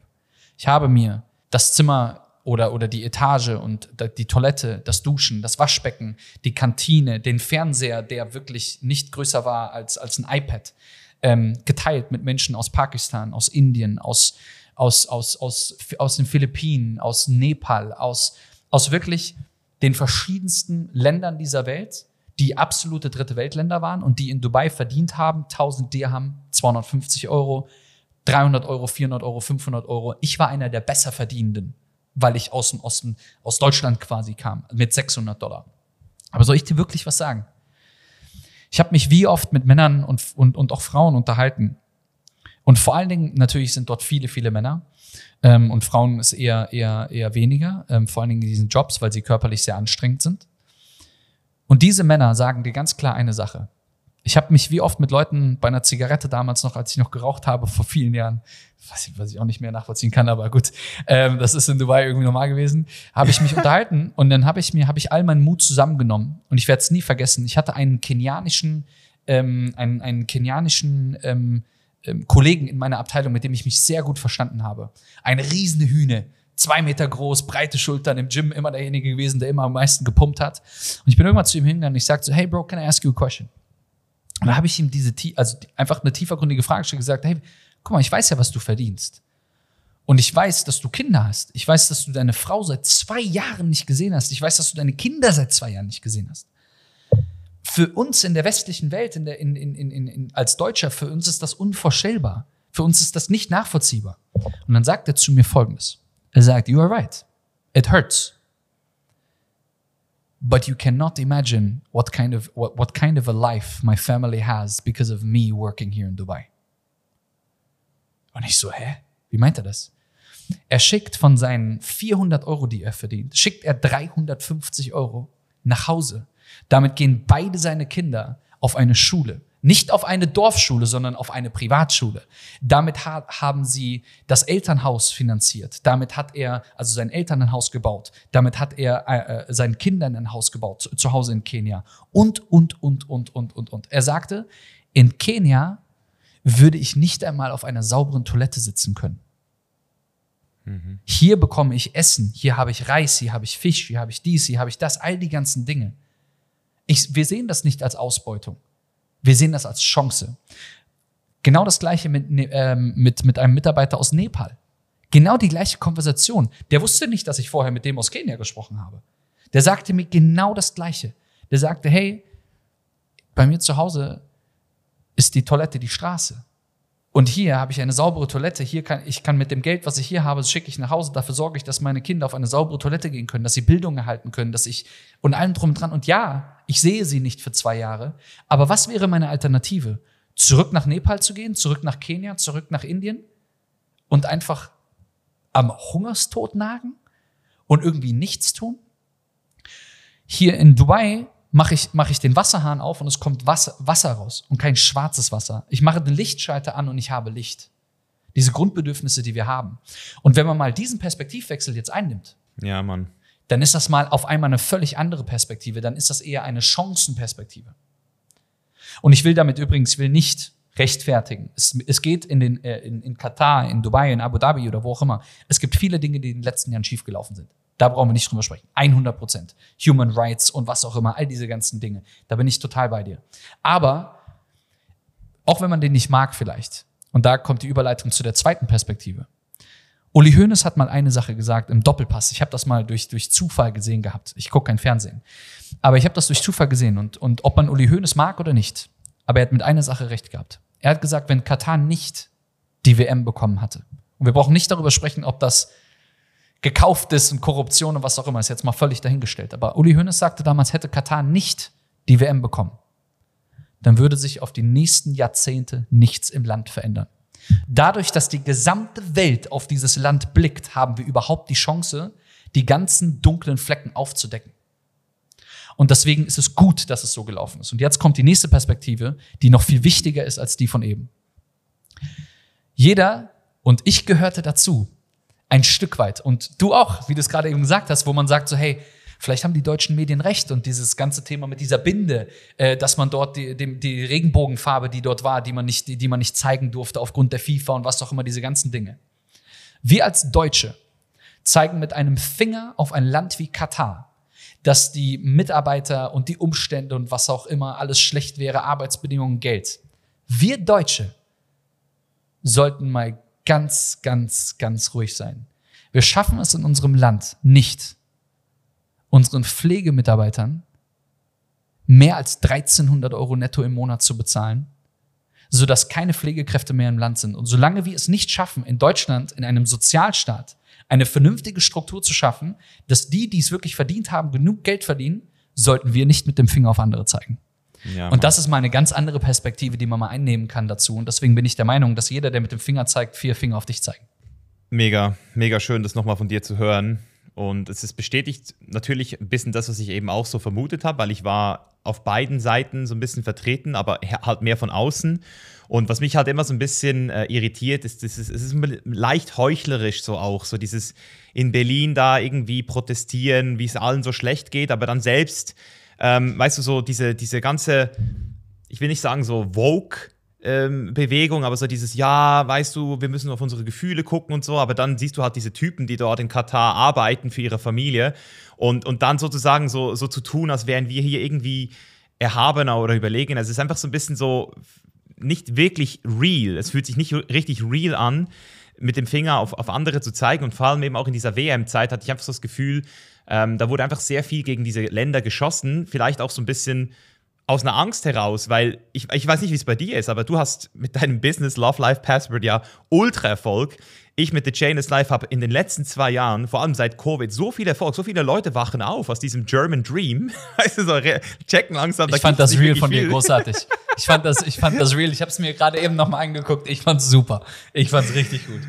Ich habe mir das Zimmer oder, oder die Etage und die Toilette, das Duschen, das Waschbecken, die Kantine, den Fernseher, der wirklich nicht größer war als, als ein iPad, ähm, geteilt mit Menschen aus Pakistan, aus Indien, aus, aus, aus, aus, aus den Philippinen, aus Nepal, aus, aus wirklich den verschiedensten Ländern dieser Welt, die absolute dritte Weltländer waren und die in Dubai verdient haben, 1000 Dirham, 250 Euro, 300 Euro, 400 Euro, 500 Euro. Ich war einer der besser verdienenden weil ich aus dem Osten, aus Deutschland quasi kam, mit 600 Dollar. Aber soll ich dir wirklich was sagen? Ich habe mich wie oft mit Männern und, und, und auch Frauen unterhalten. Und vor allen Dingen, natürlich sind dort viele, viele Männer. Ähm, und Frauen ist eher, eher, eher weniger, ähm, vor allen Dingen in diesen Jobs, weil sie körperlich sehr anstrengend sind. Und diese Männer sagen dir ganz klar eine Sache. Ich habe mich wie oft mit Leuten bei einer Zigarette damals noch, als ich noch geraucht habe, vor vielen Jahren, was ich, was ich auch nicht mehr nachvollziehen kann, aber gut, ähm, das ist in Dubai irgendwie normal gewesen, habe ich mich unterhalten und dann habe ich mir, habe ich all meinen Mut zusammengenommen und ich werde es nie vergessen. Ich hatte einen kenianischen, ähm, einen, einen kenianischen ähm, ähm, Kollegen in meiner Abteilung, mit dem ich mich sehr gut verstanden habe. Eine riesene Hühne, zwei Meter groß, breite Schultern, im Gym immer derjenige gewesen, der immer am meisten gepumpt hat. Und ich bin irgendwann zu ihm hingegangen und ich sagte so, hey Bro, can I ask you a question? Und da habe ich ihm diese, also einfach eine tiefergründige Frage gestellt, gesagt, hey, guck mal, ich weiß ja, was du verdienst. Und ich weiß, dass du Kinder hast. Ich weiß, dass du deine Frau seit zwei Jahren nicht gesehen hast. Ich weiß, dass du deine Kinder seit zwei Jahren nicht gesehen hast. Für uns in der westlichen Welt, in der, in, in, in, in, als Deutscher, für uns ist das unvorstellbar. Für uns ist das nicht nachvollziehbar. Und dann sagt er zu mir Folgendes. Er sagt, you are right. It hurts. But you cannot imagine what kind of, what, what kind of a life my family has because of me working here in Dubai. Und ich so, hä? Wie meint er das? Er schickt von seinen 400 Euro, die er verdient, schickt er 350 Euro nach Hause. Damit gehen beide seine Kinder auf eine Schule. Nicht auf eine Dorfschule, sondern auf eine Privatschule. Damit ha haben sie das Elternhaus finanziert. Damit hat er, also sein Eltern ein Haus gebaut. Damit hat er äh, äh seinen Kindern ein Haus gebaut, zu, zu Hause in Kenia. Und, und, und, und, und, und, und. Er sagte, in Kenia würde ich nicht einmal auf einer sauberen Toilette sitzen können. Hier bekomme ich Essen, hier habe ich Reis, hier habe ich Fisch, hier habe ich dies, hier habe ich das, all die ganzen Dinge. Ich, wir sehen das nicht als Ausbeutung. Wir sehen das als Chance. Genau das gleiche mit, ähm, mit, mit einem Mitarbeiter aus Nepal. Genau die gleiche Konversation. Der wusste nicht, dass ich vorher mit dem aus Kenia gesprochen habe. Der sagte mir genau das Gleiche. Der sagte, hey, bei mir zu Hause ist die Toilette die Straße. Und hier habe ich eine saubere Toilette. Hier kann ich kann mit dem Geld, was ich hier habe, schicke ich nach Hause. Dafür sorge ich, dass meine Kinder auf eine saubere Toilette gehen können, dass sie Bildung erhalten können, dass ich und allem drum und dran. Und ja, ich sehe sie nicht für zwei Jahre. Aber was wäre meine Alternative? Zurück nach Nepal zu gehen, zurück nach Kenia, zurück nach Indien und einfach am Hungerstod nagen und irgendwie nichts tun? Hier in Dubai mache ich, mach ich den Wasserhahn auf und es kommt Wasser, Wasser raus und kein schwarzes Wasser. Ich mache den Lichtschalter an und ich habe Licht. Diese Grundbedürfnisse, die wir haben. Und wenn man mal diesen Perspektivwechsel jetzt einnimmt, ja, Mann. Dann ist das mal auf einmal eine völlig andere Perspektive. Dann ist das eher eine Chancenperspektive. Und ich will damit übrigens, ich will nicht rechtfertigen. Es, es geht in, den, äh, in, in Katar, in Dubai, in Abu Dhabi oder wo auch immer. Es gibt viele Dinge, die in den letzten Jahren schiefgelaufen sind. Da brauchen wir nicht drüber sprechen. 100 Prozent. Human Rights und was auch immer, all diese ganzen Dinge. Da bin ich total bei dir. Aber auch wenn man den nicht mag vielleicht, und da kommt die Überleitung zu der zweiten Perspektive. Uli Hoeneß hat mal eine Sache gesagt im Doppelpass. Ich habe das mal durch, durch Zufall gesehen gehabt. Ich gucke kein Fernsehen. Aber ich habe das durch Zufall gesehen. Und, und ob man Uli Hoeneß mag oder nicht, aber er hat mit einer Sache recht gehabt. Er hat gesagt, wenn Katar nicht die WM bekommen hatte, und wir brauchen nicht darüber sprechen, ob das gekauft ist und Korruption und was auch immer, ist jetzt mal völlig dahingestellt. Aber Uli Hoeneß sagte damals, hätte Katar nicht die WM bekommen, dann würde sich auf die nächsten Jahrzehnte nichts im Land verändern. Dadurch, dass die gesamte Welt auf dieses Land blickt, haben wir überhaupt die Chance, die ganzen dunklen Flecken aufzudecken. Und deswegen ist es gut, dass es so gelaufen ist. Und jetzt kommt die nächste Perspektive, die noch viel wichtiger ist als die von eben. Jeder, und ich gehörte dazu, ein Stück weit. Und du auch, wie du es gerade eben gesagt hast, wo man sagt so, hey, vielleicht haben die deutschen Medien recht und dieses ganze Thema mit dieser Binde, äh, dass man dort die, die, die Regenbogenfarbe, die dort war, die man, nicht, die, die man nicht zeigen durfte aufgrund der FIFA und was auch immer, diese ganzen Dinge. Wir als Deutsche zeigen mit einem Finger auf ein Land wie Katar, dass die Mitarbeiter und die Umstände und was auch immer alles schlecht wäre, Arbeitsbedingungen, Geld. Wir Deutsche sollten mal ganz, ganz, ganz ruhig sein. Wir schaffen es in unserem Land nicht, unseren Pflegemitarbeitern mehr als 1300 Euro netto im Monat zu bezahlen, sodass keine Pflegekräfte mehr im Land sind. Und solange wir es nicht schaffen, in Deutschland, in einem Sozialstaat, eine vernünftige Struktur zu schaffen, dass die, die es wirklich verdient haben, genug Geld verdienen, sollten wir nicht mit dem Finger auf andere zeigen. Ja, und das ist mal eine ganz andere Perspektive, die man mal einnehmen kann dazu. Und deswegen bin ich der Meinung, dass jeder, der mit dem Finger zeigt, vier Finger auf dich zeigen. Mega, mega schön, das nochmal von dir zu hören. Und es ist bestätigt natürlich ein bisschen das, was ich eben auch so vermutet habe, weil ich war auf beiden Seiten so ein bisschen vertreten, aber halt mehr von außen. Und was mich halt immer so ein bisschen äh, irritiert, ist, ist, ist, es ist leicht heuchlerisch so auch, so dieses in Berlin da irgendwie protestieren, wie es allen so schlecht geht, aber dann selbst ähm, weißt du, so diese, diese ganze, ich will nicht sagen so Vogue, ähm, Bewegung, aber so dieses, ja, weißt du, wir müssen auf unsere Gefühle gucken und so, aber dann siehst du halt diese Typen, die dort in Katar arbeiten für ihre Familie und, und dann sozusagen so, so zu tun, als wären wir hier irgendwie erhabener oder überlegener. Es ist einfach so ein bisschen so nicht wirklich real. Es fühlt sich nicht richtig real an, mit dem Finger auf, auf andere zu zeigen und vor allem eben auch in dieser WM-Zeit hatte ich einfach so das Gefühl, ähm, da wurde einfach sehr viel gegen diese Länder geschossen, vielleicht auch so ein bisschen aus einer Angst heraus, weil ich, ich weiß nicht, wie es bei dir ist, aber du hast mit deinem Business Love Life Password ja ultra Erfolg. Ich mit The Chain is Life habe in den letzten zwei Jahren, vor allem seit Covid, so viel Erfolg, so viele Leute wachen auf aus diesem German Dream. Weißt du, so checken langsam. Da ich fand das Real von dir großartig. Ich fand das, ich fand das Real. Ich habe es mir gerade eben nochmal angeguckt. Ich fand es super. Ich fand es richtig gut.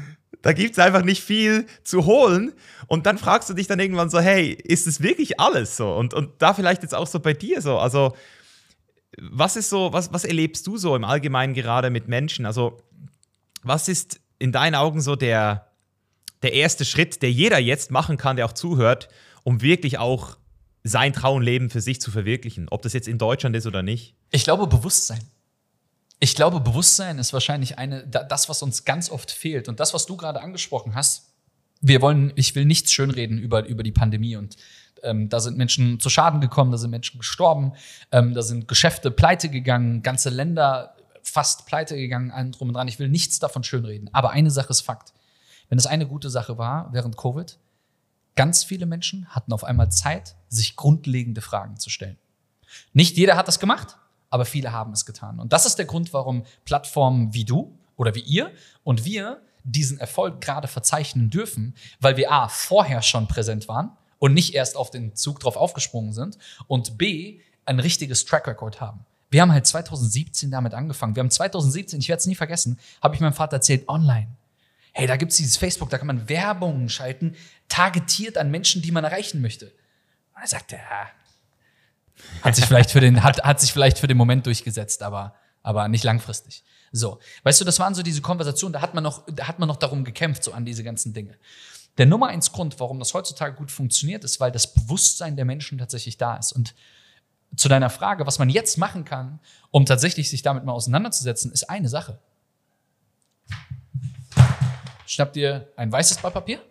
Da gibt es einfach nicht viel zu holen. Und dann fragst du dich dann irgendwann so, hey, ist es wirklich alles so? Und, und da vielleicht jetzt auch so bei dir so. Also, was ist so, was, was erlebst du so im Allgemeinen gerade mit Menschen? Also, was ist in deinen Augen so der, der erste Schritt, der jeder jetzt machen kann, der auch zuhört, um wirklich auch sein Traumleben für sich zu verwirklichen? Ob das jetzt in Deutschland ist oder nicht? Ich glaube, Bewusstsein. Ich glaube, Bewusstsein ist wahrscheinlich eine, das, was uns ganz oft fehlt. Und das, was du gerade angesprochen hast, wir wollen, ich will nichts schönreden über, über die Pandemie und ähm, da sind Menschen zu Schaden gekommen, da sind Menschen gestorben, ähm, da sind Geschäfte pleite gegangen, ganze Länder fast pleite gegangen, allen drum und dran. Ich will nichts davon schönreden. Aber eine Sache ist Fakt. Wenn es eine gute Sache war während Covid, ganz viele Menschen hatten auf einmal Zeit, sich grundlegende Fragen zu stellen. Nicht jeder hat das gemacht, aber viele haben es getan. Und das ist der Grund, warum Plattformen wie du oder wie ihr und wir diesen Erfolg gerade verzeichnen dürfen, weil wir A, vorher schon präsent waren und nicht erst auf den Zug drauf aufgesprungen sind und B, ein richtiges Track Record haben. Wir haben halt 2017 damit angefangen. Wir haben 2017, ich werde es nie vergessen, habe ich meinem Vater erzählt, online. Hey, da gibt es dieses Facebook, da kann man Werbungen schalten, targetiert an Menschen, die man erreichen möchte. Und er sagte, ja, hat sich vielleicht für den, hat, hat sich vielleicht für den Moment durchgesetzt, aber, aber nicht langfristig. So. Weißt du, das waren so diese Konversationen, da hat man noch, da hat man noch darum gekämpft, so an diese ganzen Dinge. Der Nummer eins Grund, warum das heutzutage gut funktioniert, ist, weil das Bewusstsein der Menschen tatsächlich da ist. Und zu deiner Frage, was man jetzt machen kann, um tatsächlich sich damit mal auseinanderzusetzen, ist eine Sache. Schnapp dir ein weißes Blatt Papier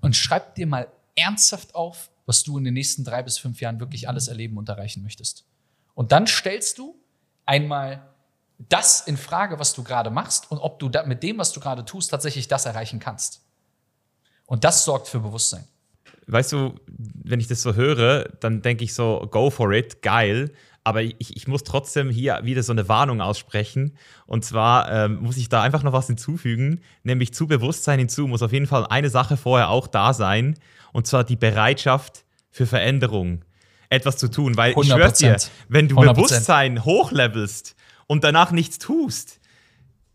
und schreib dir mal ernsthaft auf, was du in den nächsten drei bis fünf Jahren wirklich alles erleben und erreichen möchtest. Und dann stellst du einmal das in Frage, was du gerade machst und ob du mit dem, was du gerade tust, tatsächlich das erreichen kannst. Und das sorgt für Bewusstsein. Weißt du, wenn ich das so höre, dann denke ich so, go for it, geil. Aber ich, ich muss trotzdem hier wieder so eine Warnung aussprechen. Und zwar ähm, muss ich da einfach noch was hinzufügen, nämlich zu Bewusstsein hinzu muss auf jeden Fall eine Sache vorher auch da sein. Und zwar die Bereitschaft für Veränderung, etwas zu tun. Weil 100%. ich schwör's dir, wenn du 100%. Bewusstsein hochlevelst und danach nichts tust,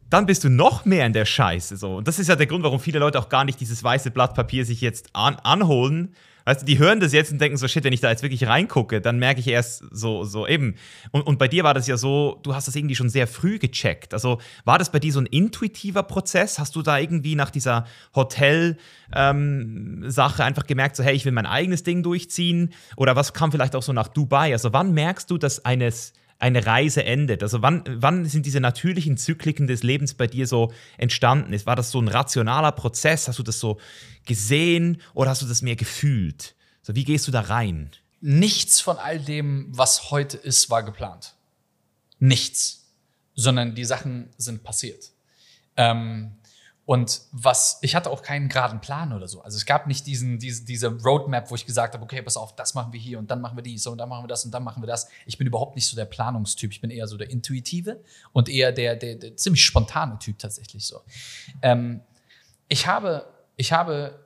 dann bist du noch mehr in der Scheiße. So. Und das ist ja der Grund, warum viele Leute auch gar nicht dieses weiße Blatt Papier sich jetzt an, anholen. Weißt du, die hören das jetzt und denken so, shit, wenn ich da jetzt wirklich reingucke, dann merke ich erst so, so eben. Und, und bei dir war das ja so, du hast das irgendwie schon sehr früh gecheckt. Also war das bei dir so ein intuitiver Prozess? Hast du da irgendwie nach dieser Hotel-Sache ähm, einfach gemerkt, so, hey, ich will mein eigenes Ding durchziehen? Oder was kam vielleicht auch so nach Dubai? Also wann merkst du, dass eines eine Reise endet? Also wann, wann sind diese natürlichen Zykliken des Lebens bei dir so entstanden? War das so ein rationaler Prozess? Hast du das so gesehen oder hast du das mehr gefühlt? So, wie gehst du da rein? Nichts von all dem, was heute ist, war geplant. Nichts. Sondern die Sachen sind passiert. Ähm, und was, ich hatte auch keinen geraden Plan oder so. Also es gab nicht diesen, diese, diese Roadmap, wo ich gesagt habe, okay, pass auf, das machen wir hier und dann machen wir dies und dann machen wir das und dann machen wir das. Ich bin überhaupt nicht so der Planungstyp. Ich bin eher so der Intuitive und eher der, der, der ziemlich spontane Typ tatsächlich so. Ähm, ich habe, ich habe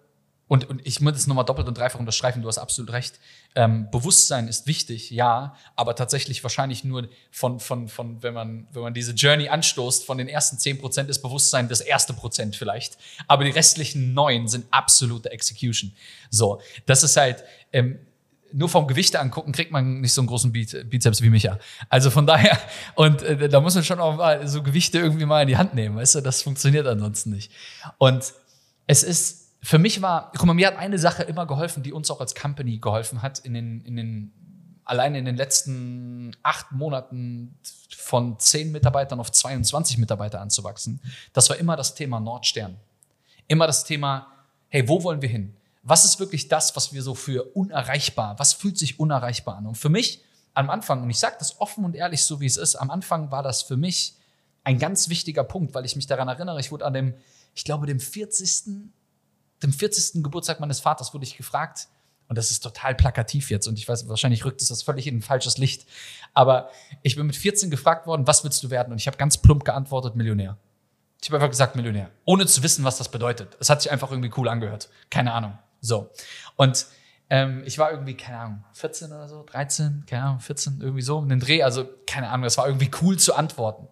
und, und ich muss es nochmal doppelt und dreifach unterstreichen, du hast absolut recht. Ähm, Bewusstsein ist wichtig, ja, aber tatsächlich wahrscheinlich nur von, von, von wenn, man, wenn man diese Journey anstoßt, von den ersten 10% ist Bewusstsein das erste Prozent vielleicht. Aber die restlichen neun sind absolute Execution. So, das ist halt, ähm, nur vom Gewicht angucken, kriegt man nicht so einen großen Bizeps wie Micha. Also von daher, und äh, da muss man schon auch mal so Gewichte irgendwie mal in die Hand nehmen, weißt du, das funktioniert ansonsten nicht. Und es ist, für mich war, guck mal, mir hat eine Sache immer geholfen, die uns auch als Company geholfen hat in den, in den allein in den letzten acht Monaten von zehn Mitarbeitern auf 22 Mitarbeiter anzuwachsen, das war immer das Thema Nordstern. Immer das Thema, hey, wo wollen wir hin? Was ist wirklich das, was wir so für unerreichbar, was fühlt sich unerreichbar an? Und für mich am Anfang, und ich sage das offen und ehrlich, so wie es ist, am Anfang war das für mich ein ganz wichtiger Punkt, weil ich mich daran erinnere, ich wurde an dem, ich glaube, dem 40. dem 40. Geburtstag meines Vaters wurde ich gefragt, und das ist total plakativ jetzt und ich weiß, wahrscheinlich rückt es das völlig in ein falsches Licht, aber ich bin mit 14 gefragt worden, was willst du werden? Und ich habe ganz plump geantwortet, Millionär. Ich habe einfach gesagt Millionär, ohne zu wissen, was das bedeutet. Es hat sich einfach irgendwie cool angehört. Keine Ahnung. So. Und ähm, ich war irgendwie, keine Ahnung, 14 oder so, 13, keine Ahnung, 14, irgendwie so, in den Dreh. Also, keine Ahnung, das war irgendwie cool zu antworten.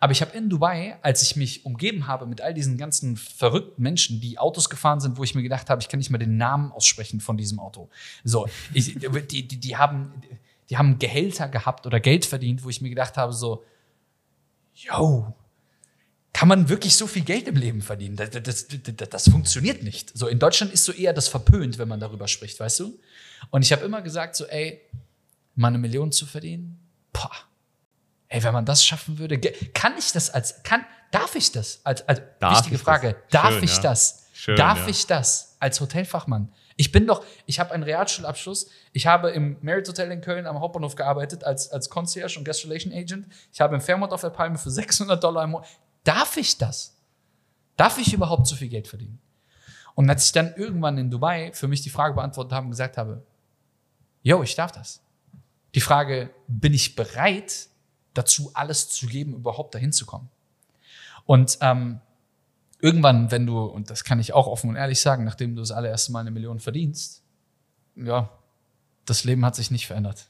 Aber ich habe in Dubai, als ich mich umgeben habe mit all diesen ganzen verrückten Menschen, die Autos gefahren sind, wo ich mir gedacht habe, ich kann nicht mal den Namen aussprechen von diesem Auto. So, ich, die, die, die, haben, die haben Gehälter gehabt oder Geld verdient, wo ich mir gedacht habe, so, yo, kann man wirklich so viel Geld im Leben verdienen? Das, das, das, das, funktioniert nicht. So in Deutschland ist so eher das verpönt, wenn man darüber spricht, weißt du? Und ich habe immer gesagt so, ey, mal eine Million zu verdienen, boah. Ey, wenn man das schaffen würde, kann ich das als, kann, darf ich das? Als, als wichtige Frage, das? darf Schön, ich ja. das? Schön, darf ja. ich das als Hotelfachmann? Ich bin doch, ich habe einen Realschulabschluss. Ich habe im Merit Hotel in Köln am Hauptbahnhof gearbeitet als, als Concierge und Guest Relation Agent. Ich habe im Fairmont auf der Palme für 600 Dollar im Monat. Darf ich das? Darf ich überhaupt so viel Geld verdienen? Und als ich dann irgendwann in Dubai für mich die Frage beantwortet habe und gesagt habe, yo, ich darf das. Die Frage, bin ich bereit, dazu alles zu geben, überhaupt dahin zu kommen? Und ähm, irgendwann, wenn du, und das kann ich auch offen und ehrlich sagen, nachdem du das allererste Mal eine Million verdienst, ja, das Leben hat sich nicht verändert.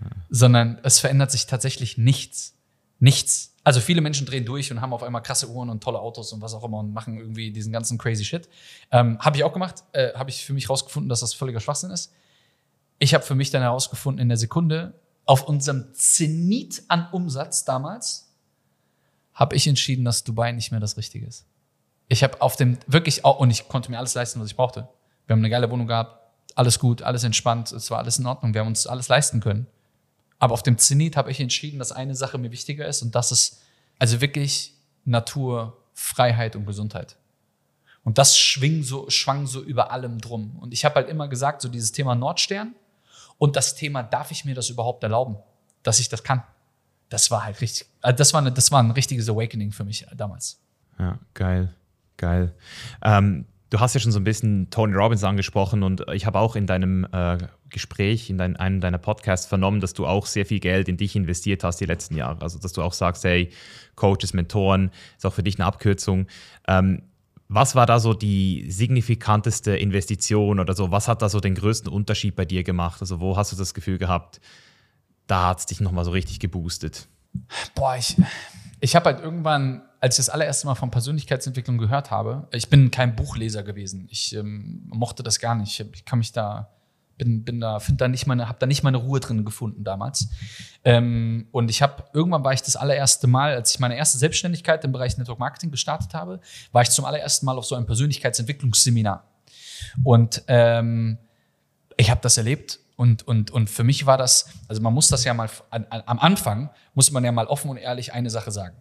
Ja. Sondern es verändert sich tatsächlich nichts. Nichts. Also viele Menschen drehen durch und haben auf einmal krasse Uhren und tolle Autos und was auch immer und machen irgendwie diesen ganzen crazy Shit. Ähm, habe ich auch gemacht. Äh, habe ich für mich rausgefunden, dass das völliger Schwachsinn ist. Ich habe für mich dann herausgefunden in der Sekunde, auf unserem Zenit an Umsatz damals, habe ich entschieden, dass Dubai nicht mehr das Richtige ist. Ich habe auf dem wirklich auch, und ich konnte mir alles leisten, was ich brauchte. Wir haben eine geile Wohnung gehabt, alles gut, alles entspannt, es war alles in Ordnung, wir haben uns alles leisten können. Aber auf dem Zenit habe ich entschieden, dass eine Sache mir wichtiger ist und das ist also wirklich Natur, Freiheit und Gesundheit. Und das schwing so, schwang so über allem drum. Und ich habe halt immer gesagt, so dieses Thema Nordstern und das Thema, darf ich mir das überhaupt erlauben, dass ich das kann? Das war halt richtig, also das war, eine, das war ein richtiges Awakening für mich damals. Ja, geil, geil. Ähm, Du hast ja schon so ein bisschen Tony Robbins angesprochen und ich habe auch in deinem äh, Gespräch, in dein, einem deiner Podcasts vernommen, dass du auch sehr viel Geld in dich investiert hast die letzten Jahre. Also, dass du auch sagst, hey, Coaches, Mentoren, ist auch für dich eine Abkürzung. Ähm, was war da so die signifikanteste Investition oder so? Was hat da so den größten Unterschied bei dir gemacht? Also, wo hast du das Gefühl gehabt, da hat es dich nochmal so richtig geboostet? Boah, ich, ich habe halt irgendwann als ich das allererste Mal von Persönlichkeitsentwicklung gehört habe, ich bin kein Buchleser gewesen. Ich ähm, mochte das gar nicht. Ich kann mich da, bin, bin da, finde da nicht meine, habe da nicht meine Ruhe drin gefunden damals. Ähm, und ich habe irgendwann war ich das allererste Mal, als ich meine erste Selbstständigkeit im Bereich Network Marketing gestartet habe, war ich zum allerersten Mal auf so einem Persönlichkeitsentwicklungsseminar. Und ähm, ich habe das erlebt und, und, und für mich war das, also man muss das ja mal, an, an, am Anfang muss man ja mal offen und ehrlich eine Sache sagen.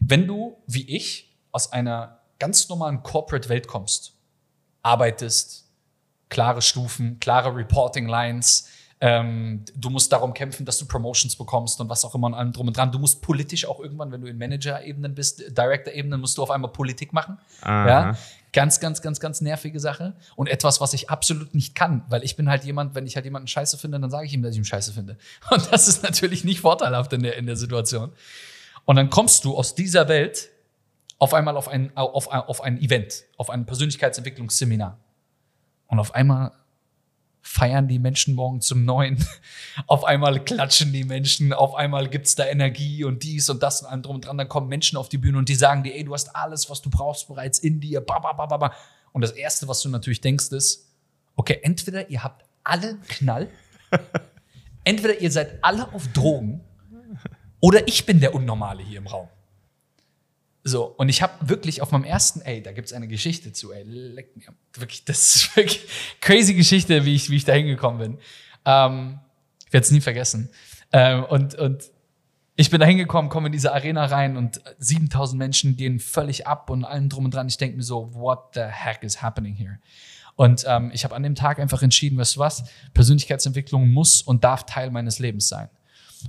Wenn du, wie ich, aus einer ganz normalen Corporate-Welt kommst, arbeitest, klare Stufen, klare Reporting-Lines, ähm, du musst darum kämpfen, dass du Promotions bekommst und was auch immer und allem drum und dran. Du musst politisch auch irgendwann, wenn du in Manager-Ebenen bist, Director-Ebenen, musst du auf einmal Politik machen. Ja? Ganz, ganz, ganz, ganz nervige Sache. Und etwas, was ich absolut nicht kann, weil ich bin halt jemand, wenn ich halt jemanden scheiße finde, dann sage ich ihm, dass ich ihn scheiße finde. Und das ist natürlich nicht vorteilhaft in der, in der Situation. Und dann kommst du aus dieser Welt auf einmal auf ein, auf, auf ein Event, auf ein Persönlichkeitsentwicklungsseminar. Und auf einmal feiern die Menschen morgen zum Neuen. auf einmal klatschen die Menschen, auf einmal gibt's da Energie und dies und das und allem drum und dran. Dann kommen Menschen auf die Bühne und die sagen dir, ey, du hast alles, was du brauchst bereits in dir. Ba. Und das Erste, was du natürlich denkst, ist, okay, entweder ihr habt alle Knall, entweder ihr seid alle auf Drogen oder ich bin der Unnormale hier im Raum. So, und ich habe wirklich auf meinem ersten, ey, da gibt's eine Geschichte zu, ey, leck mir. Wirklich, das ist wirklich crazy Geschichte, wie ich, wie ich da hingekommen bin. Ähm, Ich werde es nie vergessen. Ähm, und, und ich bin da hingekommen, komme in diese Arena rein und 7000 Menschen gehen völlig ab und allem drum und dran. Ich denke mir so, what the heck is happening here? Und ähm, ich habe an dem Tag einfach entschieden, weißt du was, Persönlichkeitsentwicklung muss und darf Teil meines Lebens sein.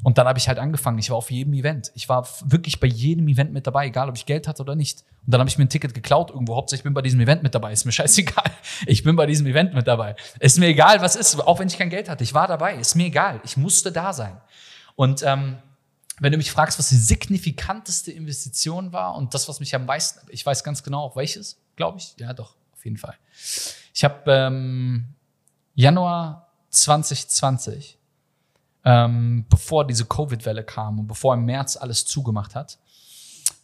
Und dann habe ich halt angefangen. Ich war auf jedem Event. Ich war wirklich bei jedem Event mit dabei, egal ob ich Geld hatte oder nicht. Und dann habe ich mir ein Ticket geklaut irgendwo. Hauptsächlich ich bin bei diesem Event mit dabei. Ist mir scheißegal. Ich bin bei diesem Event mit dabei. Ist mir egal, was ist. Auch wenn ich kein Geld hatte. Ich war dabei. Ist mir egal. Ich musste da sein. Und ähm, wenn du mich fragst, was die signifikanteste Investition war und das, was mich am meisten, ich weiß ganz genau auch welches, glaube ich. Ja, doch, auf jeden Fall. Ich habe ähm, Januar 2020, ähm, bevor diese Covid-Welle kam und bevor im März alles zugemacht hat,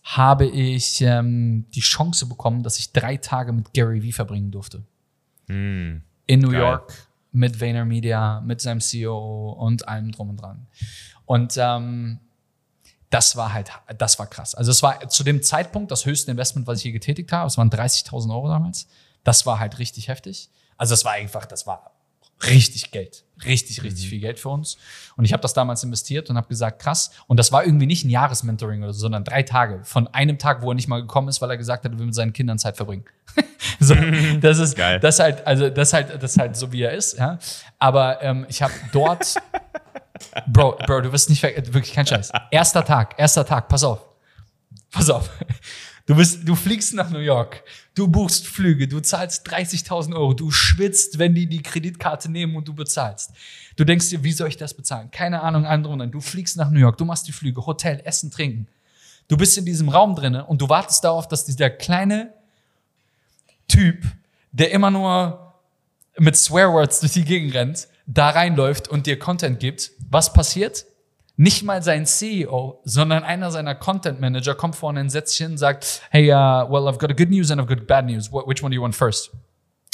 habe ich ähm, die Chance bekommen, dass ich drei Tage mit Gary Vee verbringen durfte. Mm, In New geil. York mit VaynerMedia, mit seinem CEO und allem drum und dran. Und ähm, das war halt, das war krass. Also es war zu dem Zeitpunkt das höchste Investment, was ich hier getätigt habe. Es waren 30.000 Euro damals. Das war halt richtig heftig. Also das war einfach, das war richtig Geld. Richtig, richtig mhm. viel Geld für uns. Und ich habe das damals investiert und habe gesagt, krass. Und das war irgendwie nicht ein Jahresmentoring oder so, sondern drei Tage. Von einem Tag, wo er nicht mal gekommen ist, weil er gesagt hat, er will mit seinen Kindern Zeit verbringen. so, das ist Geil. das halt, also das halt, das halt so wie er ist. Ja. Aber ähm, ich habe dort, Bro, Bro, du wirst nicht wirklich kein Scheiß. Erster Tag, erster Tag, pass auf, pass auf. Du, bist, du fliegst nach New York, du buchst Flüge, du zahlst 30.000 Euro, du schwitzt, wenn die die Kreditkarte nehmen und du bezahlst. Du denkst dir, wie soll ich das bezahlen? Keine Ahnung, andere und Du fliegst nach New York, du machst die Flüge, Hotel, Essen, Trinken. Du bist in diesem Raum drinne und du wartest darauf, dass dieser kleine Typ, der immer nur mit Swearwords durch die Gegend rennt, da reinläuft und dir Content gibt. Was passiert? Nicht mal sein CEO, sondern einer seiner Content Manager kommt vorne ein Sätzchen, sagt, hey, uh, well, I've got a good news and I've got bad news. Which one do you want first?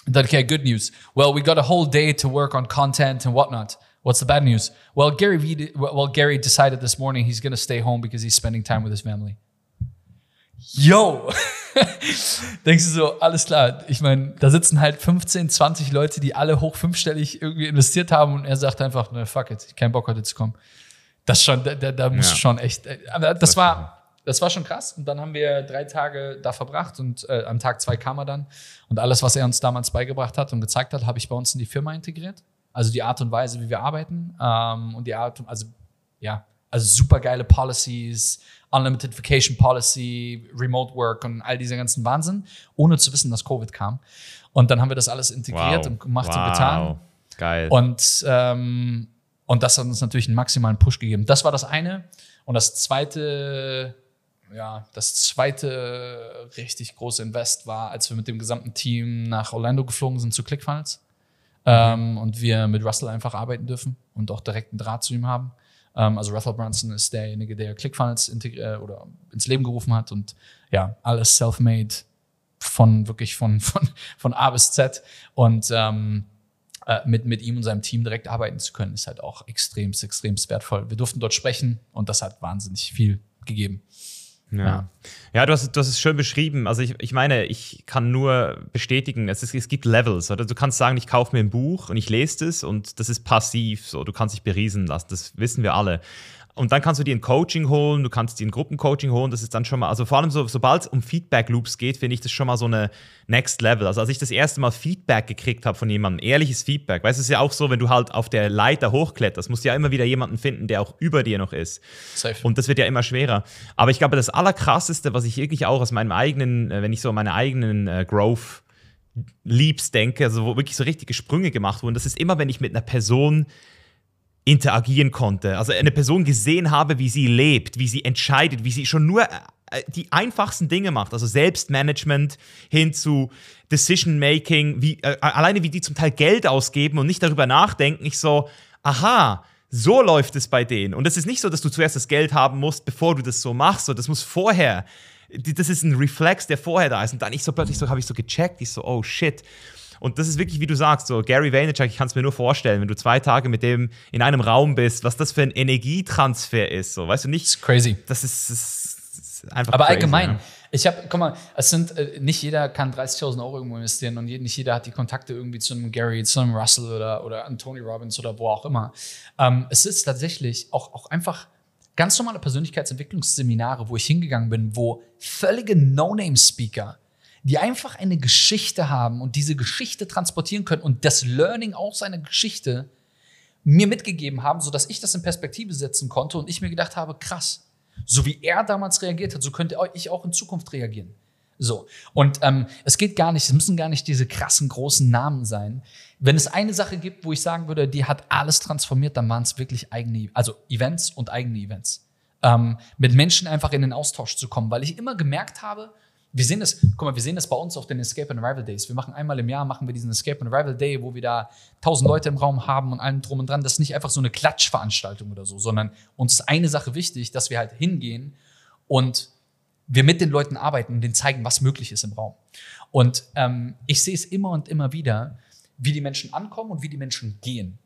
Then, okay, good news. Well, we got a whole day to work on content and whatnot. What's the bad news? Well, Gary v, well, Gary decided this morning he's going to stay home because he's spending time with his family. Yo! Denkst du so, alles klar. Ich meine, da sitzen halt 15, 20 Leute, die alle hoch fünfstellig irgendwie investiert haben und er sagt einfach, ne, fuck it, ich keinen Bock heute zu kommen. Das schon, da, da muss ja. schon echt. Äh, aber das, das war, das war schon krass. Und dann haben wir drei Tage da verbracht und äh, am Tag zwei kam er dann. Und alles, was er uns damals beigebracht hat und gezeigt hat, habe ich bei uns in die Firma integriert. Also die Art und Weise, wie wir arbeiten ähm, und die Art, also ja, also super geile Policies, Unlimited Vacation Policy, Remote Work und all diese ganzen Wahnsinn, ohne zu wissen, dass Covid kam. Und dann haben wir das alles integriert wow. und gemacht wow. und getan. Geil. Und ähm, und das hat uns natürlich einen maximalen Push gegeben. Das war das eine. Und das zweite, ja, das zweite richtig große Invest war, als wir mit dem gesamten Team nach Orlando geflogen sind zu ClickFunnels. Mhm. Ähm, und wir mit Russell einfach arbeiten dürfen und auch direkt einen Draht zu ihm haben. Ähm, also Russell Brunson ist derjenige, der ClickFunnels äh, oder ins Leben gerufen hat und ja, alles self-made von wirklich von, von, von A bis Z. Und ähm, äh, mit, mit ihm und seinem Team direkt arbeiten zu können, ist halt auch extrem, extrem wertvoll. Wir durften dort sprechen und das hat wahnsinnig viel gegeben. Ja. ja, du, hast, du hast es schön beschrieben. Also ich, ich meine, ich kann nur bestätigen, es, ist, es gibt Levels. Oder? Du kannst sagen, ich kaufe mir ein Buch und ich lese es und das ist passiv. So. Du kannst dich beriesen lassen, das wissen wir alle. Und dann kannst du dir ein Coaching holen, du kannst dir ein Gruppencoaching holen. Das ist dann schon mal, also vor allem so, sobald es um Feedback Loops geht, finde ich das schon mal so eine Next Level. Also als ich das erste Mal Feedback gekriegt habe von jemandem, ehrliches Feedback, weißt du, es ist ja auch so, wenn du halt auf der Leiter hochkletterst, musst du ja immer wieder jemanden finden, der auch über dir noch ist. Safe. Und das wird ja immer schwerer. Aber ich glaube, das Allerkrasseste, was ich wirklich auch aus meinem eigenen, äh, wenn ich so an meine eigenen äh, Growth Leaps denke, also wo wirklich so richtige Sprünge gemacht wurden, das ist immer, wenn ich mit einer Person interagieren konnte. Also eine Person gesehen habe, wie sie lebt, wie sie entscheidet, wie sie schon nur äh, die einfachsten Dinge macht, also Selbstmanagement hin zu Decision Making, wie, äh, alleine wie die zum Teil Geld ausgeben und nicht darüber nachdenken, ich so, aha, so läuft es bei denen. Und es ist nicht so, dass du zuerst das Geld haben musst, bevor du das so machst, so, das muss vorher, das ist ein Reflex, der vorher da ist. Und dann ich so plötzlich so, habe ich so gecheckt, ich so, oh shit. Und das ist wirklich, wie du sagst, so Gary Vaynerchuk, ich kann es mir nur vorstellen, wenn du zwei Tage mit dem in einem Raum bist, was das für ein Energietransfer ist. So, weißt du nicht? Das ist crazy. Das ist, das ist einfach Aber crazy, allgemein, ja. Ich habe, guck mal, es sind, äh, nicht jeder kann 30.000 Euro irgendwo investieren und nicht jeder hat die Kontakte irgendwie zu einem Gary, zu einem Russell oder, oder an Tony Robbins oder wo auch immer. Ähm, es ist tatsächlich auch, auch einfach ganz normale Persönlichkeitsentwicklungsseminare, wo ich hingegangen bin, wo völlige No-Name-Speaker, die einfach eine Geschichte haben und diese Geschichte transportieren können und das Learning aus seiner Geschichte mir mitgegeben haben, sodass ich das in Perspektive setzen konnte und ich mir gedacht habe, krass, so wie er damals reagiert hat, so könnte ich auch in Zukunft reagieren. So. Und ähm, es geht gar nicht, es müssen gar nicht diese krassen großen Namen sein. Wenn es eine Sache gibt, wo ich sagen würde, die hat alles transformiert, dann waren es wirklich eigene, also Events und eigene Events. Ähm, mit Menschen einfach in den Austausch zu kommen, weil ich immer gemerkt habe, wir sehen das, guck mal, wir sehen das bei uns auf den Escape and Arrival Days. Wir machen einmal im Jahr, machen wir diesen Escape and Arrival Day, wo wir da tausend Leute im Raum haben und allem drum und dran. Das ist nicht einfach so eine Klatschveranstaltung oder so, sondern uns ist eine Sache wichtig, dass wir halt hingehen und wir mit den Leuten arbeiten und denen zeigen, was möglich ist im Raum. Und ähm, ich sehe es immer und immer wieder, wie die Menschen ankommen und wie die Menschen gehen.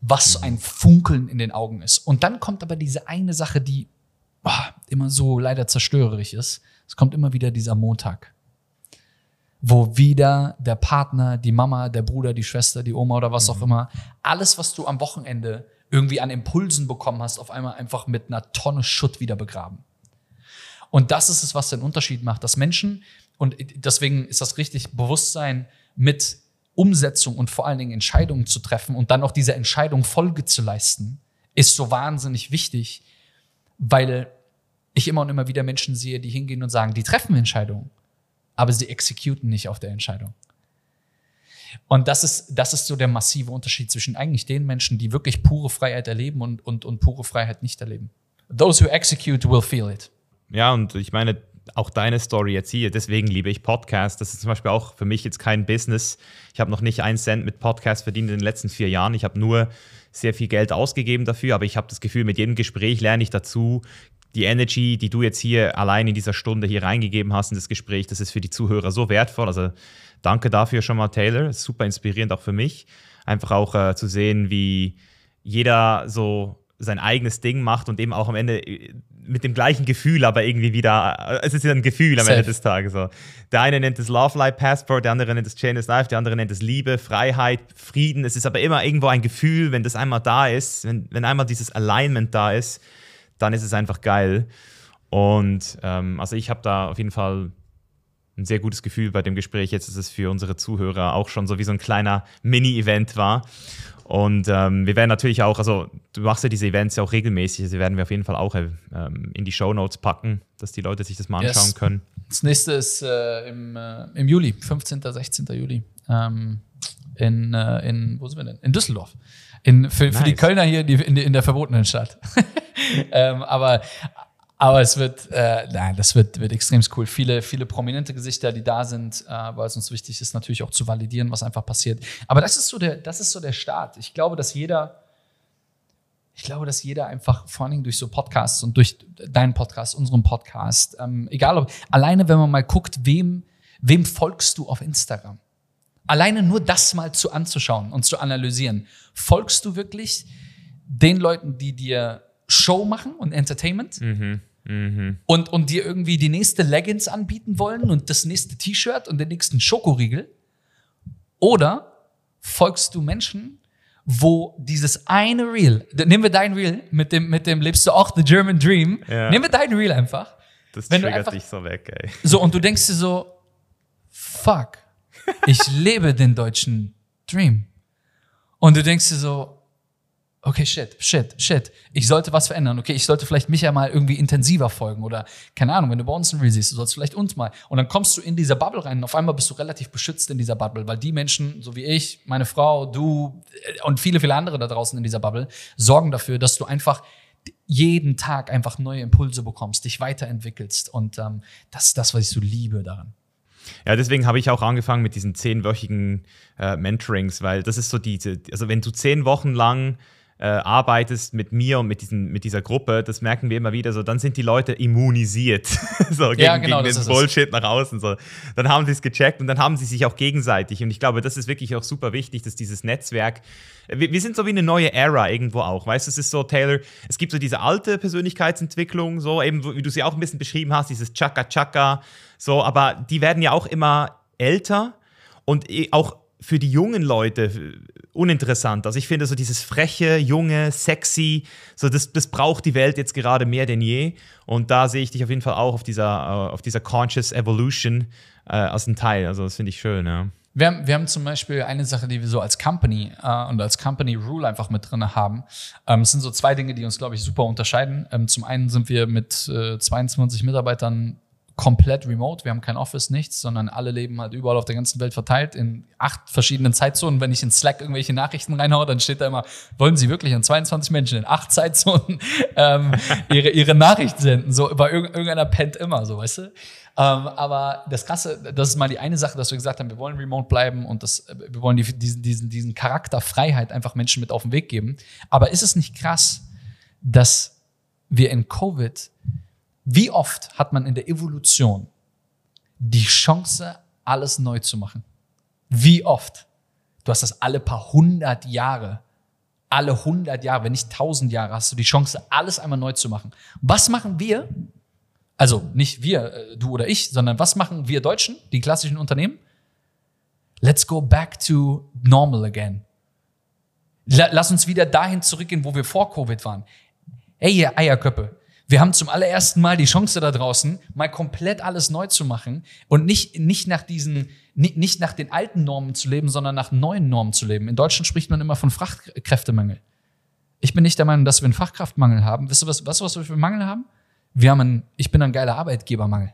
Was mhm. ein Funkeln in den Augen ist. Und dann kommt aber diese eine Sache, die oh, immer so leider zerstörerisch ist. Es kommt immer wieder dieser Montag, wo wieder der Partner, die Mama, der Bruder, die Schwester, die Oma oder was mhm. auch immer, alles, was du am Wochenende irgendwie an Impulsen bekommen hast, auf einmal einfach mit einer Tonne Schutt wieder begraben. Und das ist es, was den Unterschied macht, dass Menschen, und deswegen ist das richtig Bewusstsein mit Umsetzung und vor allen Dingen Entscheidungen zu treffen und dann auch dieser Entscheidung Folge zu leisten, ist so wahnsinnig wichtig, weil ich immer und immer wieder Menschen sehe, die hingehen und sagen, die treffen Entscheidungen, aber sie exekuten nicht auf der Entscheidung. Und das ist, das ist so der massive Unterschied zwischen eigentlich den Menschen, die wirklich pure Freiheit erleben und, und, und pure Freiheit nicht erleben. Those who execute will feel it. Ja, und ich meine, auch deine Story jetzt hier, deswegen liebe ich Podcasts. Das ist zum Beispiel auch für mich jetzt kein Business. Ich habe noch nicht einen Cent mit Podcasts verdient in den letzten vier Jahren. Ich habe nur sehr viel Geld ausgegeben dafür, aber ich habe das Gefühl, mit jedem Gespräch lerne ich dazu, die Energy, die du jetzt hier allein in dieser Stunde hier reingegeben hast in das Gespräch, das ist für die Zuhörer so wertvoll. Also danke dafür schon mal, Taylor. Super inspirierend auch für mich. Einfach auch äh, zu sehen, wie jeder so sein eigenes Ding macht und eben auch am Ende äh, mit dem gleichen Gefühl, aber irgendwie wieder, äh, es ist ja ein Gefühl am Safe. Ende des Tages. So. Der eine nennt es Love Life Passport, der andere nennt es Chainless Life, der andere nennt es Liebe, Freiheit, Frieden. Es ist aber immer irgendwo ein Gefühl, wenn das einmal da ist, wenn, wenn einmal dieses Alignment da ist, dann ist es einfach geil. Und ähm, also ich habe da auf jeden Fall ein sehr gutes Gefühl bei dem Gespräch. Jetzt ist es für unsere Zuhörer auch schon so wie so ein kleiner Mini-Event war. Und ähm, wir werden natürlich auch, also du machst ja diese Events ja auch regelmäßig, also werden wir auf jeden Fall auch ähm, in die Show Notes packen, dass die Leute sich das mal anschauen yes. können. Das nächste ist äh, im, äh, im Juli, 15. 16. Juli. Ähm, in, äh, in, wo sind wir denn? In Düsseldorf. In, für, nice. für die Kölner hier die, in, in der verbotenen Stadt. ähm, aber, aber es wird, äh, nein, das wird, wird extrem cool. Viele, viele prominente Gesichter, die da sind, äh, weil es uns wichtig ist, natürlich auch zu validieren, was einfach passiert. Aber das ist so der, das ist so der Start. Ich glaube, dass jeder, ich glaube, dass jeder einfach vor allen Dingen durch so Podcasts und durch deinen Podcast, unseren Podcast, ähm, egal ob, alleine wenn man mal guckt, wem, wem folgst du auf Instagram? Alleine nur das mal zu anzuschauen und zu analysieren. Folgst du wirklich den Leuten, die dir Show machen und Entertainment? Mhm. Mhm. Und, und dir irgendwie die nächste Leggings anbieten wollen und das nächste T-Shirt und den nächsten Schokoriegel? Oder folgst du Menschen, wo dieses eine Reel, nehmen wir dein Reel, mit dem, mit dem lebst du auch the German Dream, ja. nehmen wir dein Reel einfach. Das wenn triggert einfach, dich so weg, ey. So, und du denkst dir so, fuck, ich lebe den deutschen Dream. Und du denkst dir so, okay, shit, shit, shit, ich sollte was verändern. Okay, ich sollte vielleicht mich ja mal irgendwie intensiver folgen oder keine Ahnung, wenn du bei uns ein Reel siehst, du sollst vielleicht uns mal. Und dann kommst du in dieser Bubble rein und auf einmal bist du relativ beschützt in dieser Bubble, weil die Menschen, so wie ich, meine Frau, du äh, und viele, viele andere da draußen in dieser Bubble, sorgen dafür, dass du einfach jeden Tag einfach neue Impulse bekommst, dich weiterentwickelst. Und ähm, das ist das, was ich so liebe daran. Ja, deswegen habe ich auch angefangen mit diesen zehnwöchigen äh, Mentorings, weil das ist so diese, also wenn du zehn Wochen lang äh, arbeitest mit mir und mit, diesen, mit dieser Gruppe, das merken wir immer wieder so, dann sind die Leute immunisiert so, gegen, Ja, genau, gegen den ist es. Bullshit nach außen. So. Dann haben sie es gecheckt und dann haben sie sich auch gegenseitig. Und ich glaube, das ist wirklich auch super wichtig, dass dieses Netzwerk, wir, wir sind so wie eine neue Era irgendwo auch. Weißt du, es ist so, Taylor, es gibt so diese alte Persönlichkeitsentwicklung, so eben, wie du sie auch ein bisschen beschrieben hast, dieses Chaka-Chaka, so, aber die werden ja auch immer älter und eh auch für die jungen Leute äh, uninteressant. Also ich finde so dieses freche, junge, sexy, so das, das braucht die Welt jetzt gerade mehr denn je. Und da sehe ich dich auf jeden Fall auch auf dieser, äh, auf dieser Conscious Evolution äh, als ein Teil. Also das finde ich schön, ja. Wir haben, wir haben zum Beispiel eine Sache, die wir so als Company äh, und als Company Rule einfach mit drin haben. Ähm, es sind so zwei Dinge, die uns, glaube ich, super unterscheiden. Ähm, zum einen sind wir mit äh, 22 Mitarbeitern komplett remote. Wir haben kein Office, nichts, sondern alle leben halt überall auf der ganzen Welt verteilt in acht verschiedenen Zeitzonen. Wenn ich in Slack irgendwelche Nachrichten reinhaue, dann steht da immer, wollen Sie wirklich an 22 Menschen in acht Zeitzonen ähm, ihre, ihre Nachricht senden? So, bei irg irgendeiner pennt immer, so, weißt du? Ähm, aber das Krasse, das ist mal die eine Sache, dass wir gesagt haben, wir wollen remote bleiben und das, wir wollen die, diesen, diesen, diesen Charakter Freiheit einfach Menschen mit auf den Weg geben. Aber ist es nicht krass, dass wir in Covid, wie oft hat man in der Evolution die Chance, alles neu zu machen? Wie oft? Du hast das alle paar hundert Jahre. Alle hundert Jahre, wenn nicht tausend Jahre, hast du die Chance, alles einmal neu zu machen. Was machen wir? Also nicht wir, äh, du oder ich, sondern was machen wir Deutschen, die klassischen Unternehmen? Let's go back to normal again. La- Lass uns wieder dahin zurückgehen, wo wir vor Covid waren. Ey, ihr Eierköppe, wir haben zum allerersten Mal die Chance da draußen, mal komplett alles neu zu machen und nicht, nicht, nach diesen, nicht, nach den alten Normen zu leben, sondern nach neuen Normen zu leben. In Deutschland spricht man immer von Fachkräftemangel. Ich bin nicht der Meinung, dass wir einen Fachkraftmangel haben. Wisst ihr, was, was, was wir für einen Mangel haben? Wir haben einen, ich bin ein geiler Arbeitgebermangel.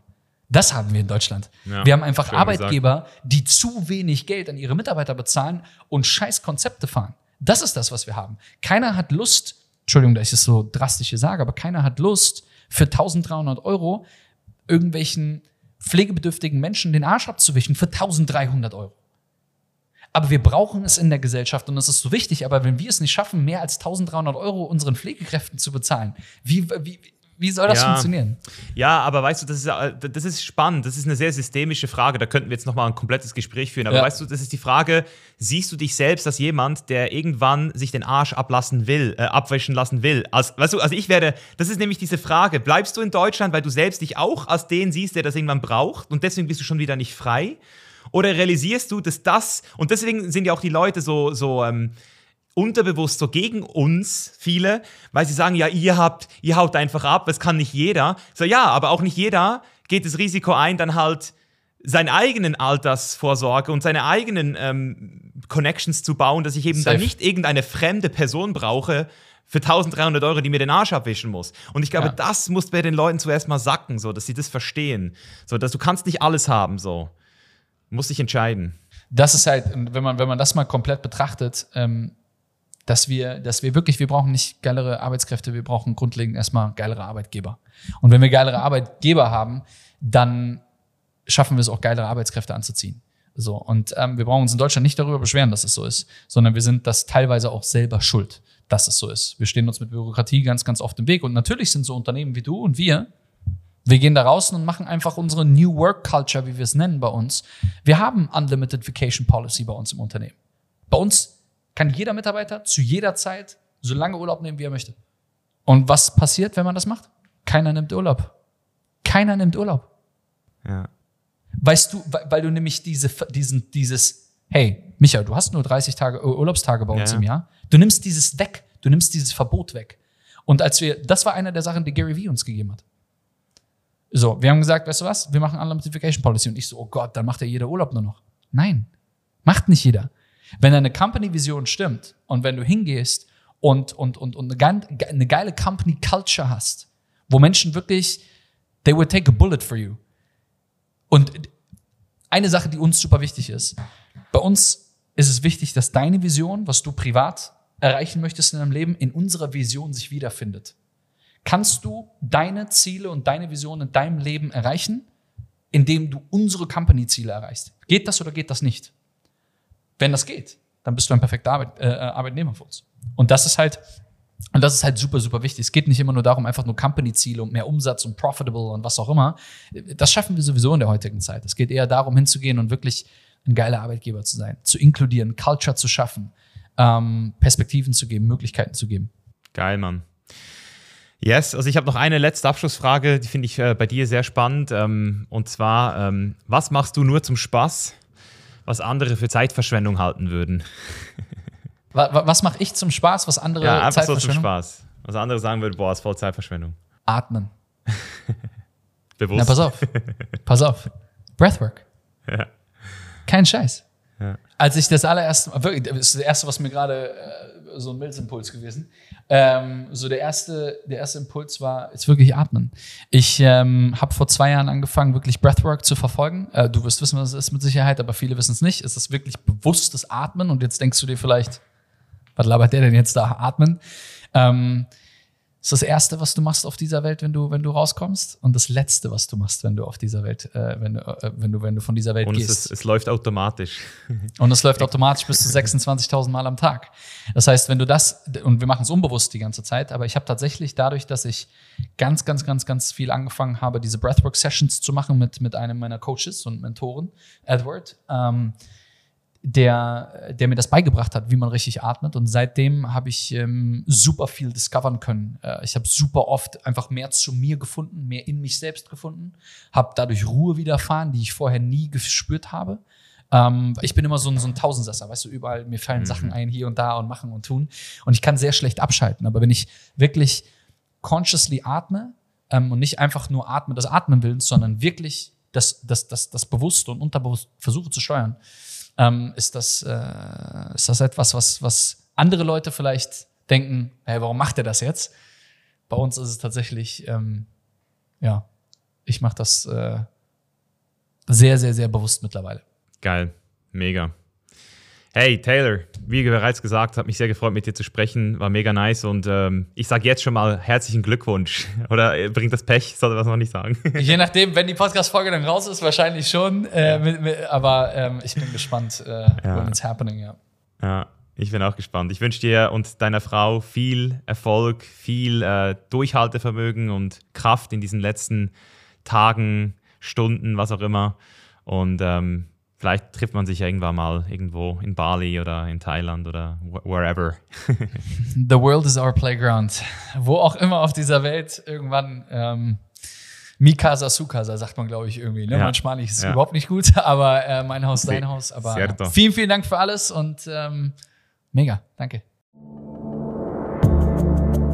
Das haben wir in Deutschland. Ja, wir haben einfach Arbeitgeber, die zu wenig Geld an ihre Mitarbeiter bezahlen und scheiß Konzepte fahren. Das ist das, was wir haben. Keiner hat Lust, Entschuldigung, dass ich das so drastisch hier sage, aber keiner hat Lust, für 1300 Euro irgendwelchen pflegebedürftigen Menschen den Arsch abzuwischen für 1300 Euro. Aber wir brauchen es in der Gesellschaft und das ist so wichtig. Aber wenn wir es nicht schaffen, mehr als 1300 Euro unseren Pflegekräften zu bezahlen, wie, wie, wie soll das Ja. funktionieren? Ja, aber weißt du, das ist, äh, das ist spannend. Das ist eine sehr systemische Frage. Da könnten wir jetzt nochmal ein komplettes Gespräch führen. Aber Ja. weißt du, das ist die Frage, siehst du dich selbst als jemand, der irgendwann sich den Arsch ablassen will, äh, abwischen lassen will? Als, weißt du, also ich werde, das ist nämlich diese Frage, bleibst du in Deutschland, weil du selbst dich auch als den siehst, der das irgendwann braucht und deswegen bist du schon wieder nicht frei? Oder realisierst du, dass das, und deswegen sind ja auch die Leute so, so, ähm, unterbewusst so gegen uns, viele, weil sie sagen, ja, ihr habt, ihr haut einfach ab, das kann nicht jeder. So, ja, aber auch nicht jeder geht das Risiko ein, dann halt seine eigenen Altersvorsorge und seine eigenen ähm, Connections zu bauen, dass ich eben Safe. dann nicht irgendeine fremde Person brauche für 1300 Euro, die mir den Arsch abwischen muss. Und ich glaube, Ja. das muss bei den Leuten zuerst mal sacken, so, dass sie das verstehen. So, dass du kannst nicht alles haben, so. Muss dich entscheiden. das ist halt, wenn man, wenn man das mal komplett betrachtet, ähm, dass wir, dass wir wirklich, wir brauchen nicht geilere Arbeitskräfte, wir brauchen grundlegend erstmal geilere Arbeitgeber. Und wenn wir geilere Arbeitgeber haben, dann schaffen wir es auch, geilere Arbeitskräfte anzuziehen. So, und ähm, wir brauchen uns in Deutschland nicht darüber beschweren, dass es so ist, sondern wir sind das teilweise auch selber schuld, dass es so ist. Wir stehen uns mit Bürokratie ganz, ganz oft im Weg. Und natürlich sind so Unternehmen wie du und wir, wir gehen da raus und machen einfach unsere New Work Culture, wie wir es nennen bei uns. Wir haben Unlimited Vacation Policy bei uns im Unternehmen. Bei uns kann jeder Mitarbeiter zu jeder Zeit so lange Urlaub nehmen, wie er möchte. Und was passiert, wenn man das macht? Keiner nimmt Urlaub. Keiner nimmt Urlaub. Ja. Weißt du, weil, du nämlich diese, diesen, dieses, hey, Micha, du hast nur 30 Tage Ur- Urlaubstage bei uns Ja. im Jahr. Du nimmst dieses weg. Du nimmst dieses Verbot weg. Und als wir, das war eine der Sachen, die Gary Vee uns gegeben hat. So, wir haben gesagt, weißt du was? Wir machen Unlimited Vacation Policy. Und ich so, oh Gott, dann macht ja jeder Urlaub nur noch. Nein, macht nicht jeder. Wenn deine Company-Vision stimmt und wenn du hingehst und, und, und, und eine, geil- eine geile Company-Culture hast, wo Menschen wirklich, they would take a bullet for you. Und eine Sache, die uns super wichtig ist, bei uns ist es wichtig, dass deine Vision, was du privat erreichen möchtest in deinem Leben, in unserer Vision sich wiederfindet. Kannst du deine Ziele und deine Vision in deinem Leben erreichen, indem du unsere Company-Ziele erreichst? Geht das oder geht das nicht? Wenn das geht, dann bist du ein perfekter Arbeit, äh, Arbeitnehmer für uns. Und das ist halt, und das ist halt super, super wichtig. Es geht nicht immer nur darum, einfach nur Company-Ziele und mehr Umsatz und profitable und was auch immer. Das schaffen wir sowieso in der heutigen Zeit. Es geht eher darum, hinzugehen und wirklich ein geiler Arbeitgeber zu sein, zu inkludieren, Culture zu schaffen, ähm, Perspektiven zu geben, Möglichkeiten zu geben. Geil, Mann. Yes, also ich habe noch eine letzte Abschlussfrage, die finde ich äh, bei dir sehr spannend. Ähm, und zwar, ähm, was machst du nur zum Spaß, was andere für Zeitverschwendung halten würden? was, was mache ich zum Spaß, was andere Ja, einfach so zum Spaß. Was andere sagen würden, boah, ist voll Zeitverschwendung. Atmen. Bewusst. Na, pass auf. pass auf. Breathwork. Ja. Kein Scheiß. Ja. Als ich das allererste, wirklich, das ist das erste, was mir gerade äh, so ein Milzimpuls gewesen. Ähm, so der erste, der erste Impuls war jetzt wirklich atmen. Ich ähm, habe vor zwei Jahren angefangen, wirklich Breathwork zu verfolgen. Äh, du wirst wissen, was es ist mit Sicherheit, aber viele wissen es nicht. Es ist wirklich bewusstes Atmen und jetzt denkst du dir vielleicht, was labert der denn jetzt da? Atmen. Ähm, ist das Erste, was du machst auf dieser Welt, wenn du, wenn du rauskommst, und das Letzte, was du machst, wenn du auf dieser Welt, äh, wenn, du, äh, wenn, du, wenn du von dieser Welt und gehst. Es, ist, es läuft automatisch. Und es läuft automatisch bis zu 26.000 Mal am Tag. Das heißt, wenn du das, und wir machen es unbewusst die ganze Zeit, aber ich habe tatsächlich dadurch, dass ich ganz, ganz, ganz, ganz viel angefangen habe, diese Breathwork-Sessions zu machen mit, mit einem meiner Coaches und Mentoren, Edward, ähm, der, der mir das beigebracht hat, wie man richtig atmet. Und seitdem habe ich ähm, super viel discovern können. Äh, ich habe super oft einfach mehr zu mir gefunden, mehr in mich selbst gefunden, habe dadurch Ruhe widerfahren, die ich vorher nie gespürt habe. Ähm, ich bin immer so ein, so ein Tausendsasser, weißt du, überall, mir fallen mhm. Sachen ein hier und da und machen und tun. Und ich kann sehr schlecht abschalten. Aber wenn ich wirklich consciously atme ähm, und nicht einfach nur atme das Atmen willens, sondern wirklich das, das, das, das bewusst und unterbewusst versuche zu steuern, ähm, ist, das, äh, ist das etwas, was, was andere Leute vielleicht denken, hey, warum macht er das jetzt? Bei uns ist es tatsächlich, ähm, ja, ich mache das äh, sehr, sehr, sehr bewusst mittlerweile. Geil, mega. Hey Taylor, wie bereits gesagt, hat mich sehr gefreut, mit dir zu sprechen. War mega nice und ähm, ich sage jetzt schon mal herzlichen Glückwunsch. Oder äh, bringt das Pech? Sollte was noch nicht sagen? Je nachdem, wenn die Podcast-Folge dann raus ist, wahrscheinlich schon. Äh, mit, mit, aber ähm, ich bin gespannt, äh, ja. when it's happening, ja. Ja, ich bin auch gespannt. Ich wünsche dir und deiner Frau viel Erfolg, viel äh, Durchhaltevermögen und Kraft in diesen letzten Tagen, Stunden, was auch immer. Und ähm, Vielleicht trifft man sich irgendwann mal irgendwo in Bali oder in Thailand oder wherever. The world is our playground. Wo auch immer auf dieser Welt irgendwann ähm, Mikasa Sukasa sagt man, glaube ich, irgendwie. Ne? Ja. Manchmal ist es ja. überhaupt nicht gut, aber äh, mein Haus, dein Haus. Aber Cierto. vielen, vielen Dank für alles und ähm, mega, danke.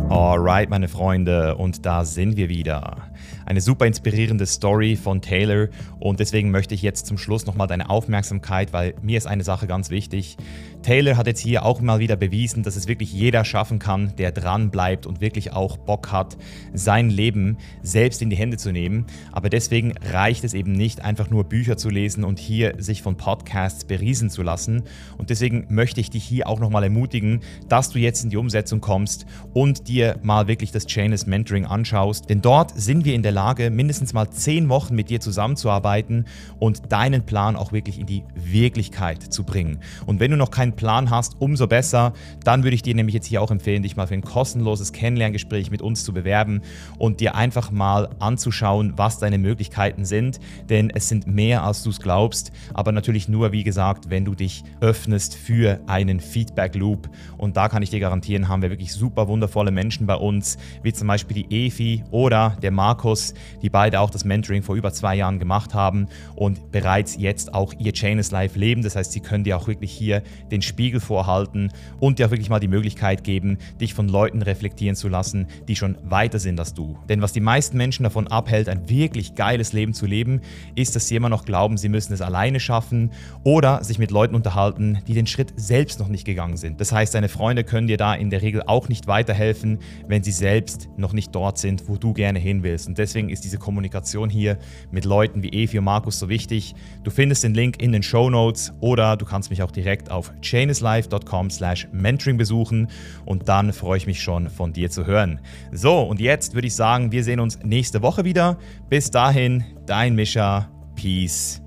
Alright, meine Freunde, und da sind wir wieder. Eine super inspirierende Story von Taylor und deswegen möchte ich jetzt zum Schluss nochmal deine Aufmerksamkeit, weil mir ist eine Sache ganz wichtig. Taylor hat jetzt hier auch mal wieder bewiesen, dass es wirklich jeder schaffen kann, der dran bleibt und wirklich auch Bock hat, sein Leben selbst in die Hände zu nehmen. Aber deswegen reicht es eben nicht, einfach nur Bücher zu lesen und hier sich von Podcasts beriesen zu lassen. Und deswegen möchte ich dich hier auch nochmal ermutigen, dass du jetzt in die Umsetzung kommst und dir mal wirklich das Chainless Mentoring anschaust. Denn dort sind wir in der Lage, mindestens mal zehn Wochen mit dir zusammenzuarbeiten und deinen Plan auch wirklich in die Wirklichkeit zu bringen. Und wenn du noch keinen Plan hast, umso besser. Dann würde ich dir nämlich jetzt hier auch empfehlen, dich mal für ein kostenloses Kennenlerngespräch mit uns zu bewerben und dir einfach mal anzuschauen, was deine Möglichkeiten sind. Denn es sind mehr, als du es glaubst. Aber natürlich nur, wie gesagt, wenn du dich öffnest für einen Feedback Loop. Und da kann ich dir garantieren, haben wir wirklich super wundervolle Menschen bei uns, wie zum Beispiel die Efi oder der Markus, die beide auch das Mentoring vor über zwei Jahren gemacht haben und bereits jetzt auch ihr Chain is Life leben. Das heißt, sie können dir auch wirklich hier den Spiegel vorhalten und dir auch wirklich mal die Möglichkeit geben, dich von Leuten reflektieren zu lassen, die schon weiter sind als du. Denn was die meisten Menschen davon abhält, ein wirklich geiles Leben zu leben, ist, dass sie immer noch glauben, sie müssen es alleine schaffen oder sich mit Leuten unterhalten, die den Schritt selbst noch nicht gegangen sind. Das heißt, deine Freunde können dir da in der Regel auch nicht weiterhelfen, wenn sie selbst noch nicht dort sind, wo du gerne hin willst. Und deswegen ist diese Kommunikation hier mit Leuten wie Evi und Markus so wichtig. Du findest den Link in den Show Notes oder du kannst mich auch direkt auf chainislife.com slash mentoring besuchen und dann freue ich mich schon von dir zu hören. So, und jetzt würde ich sagen, wir sehen uns nächste Woche wieder. Bis dahin, dein Mischa. Peace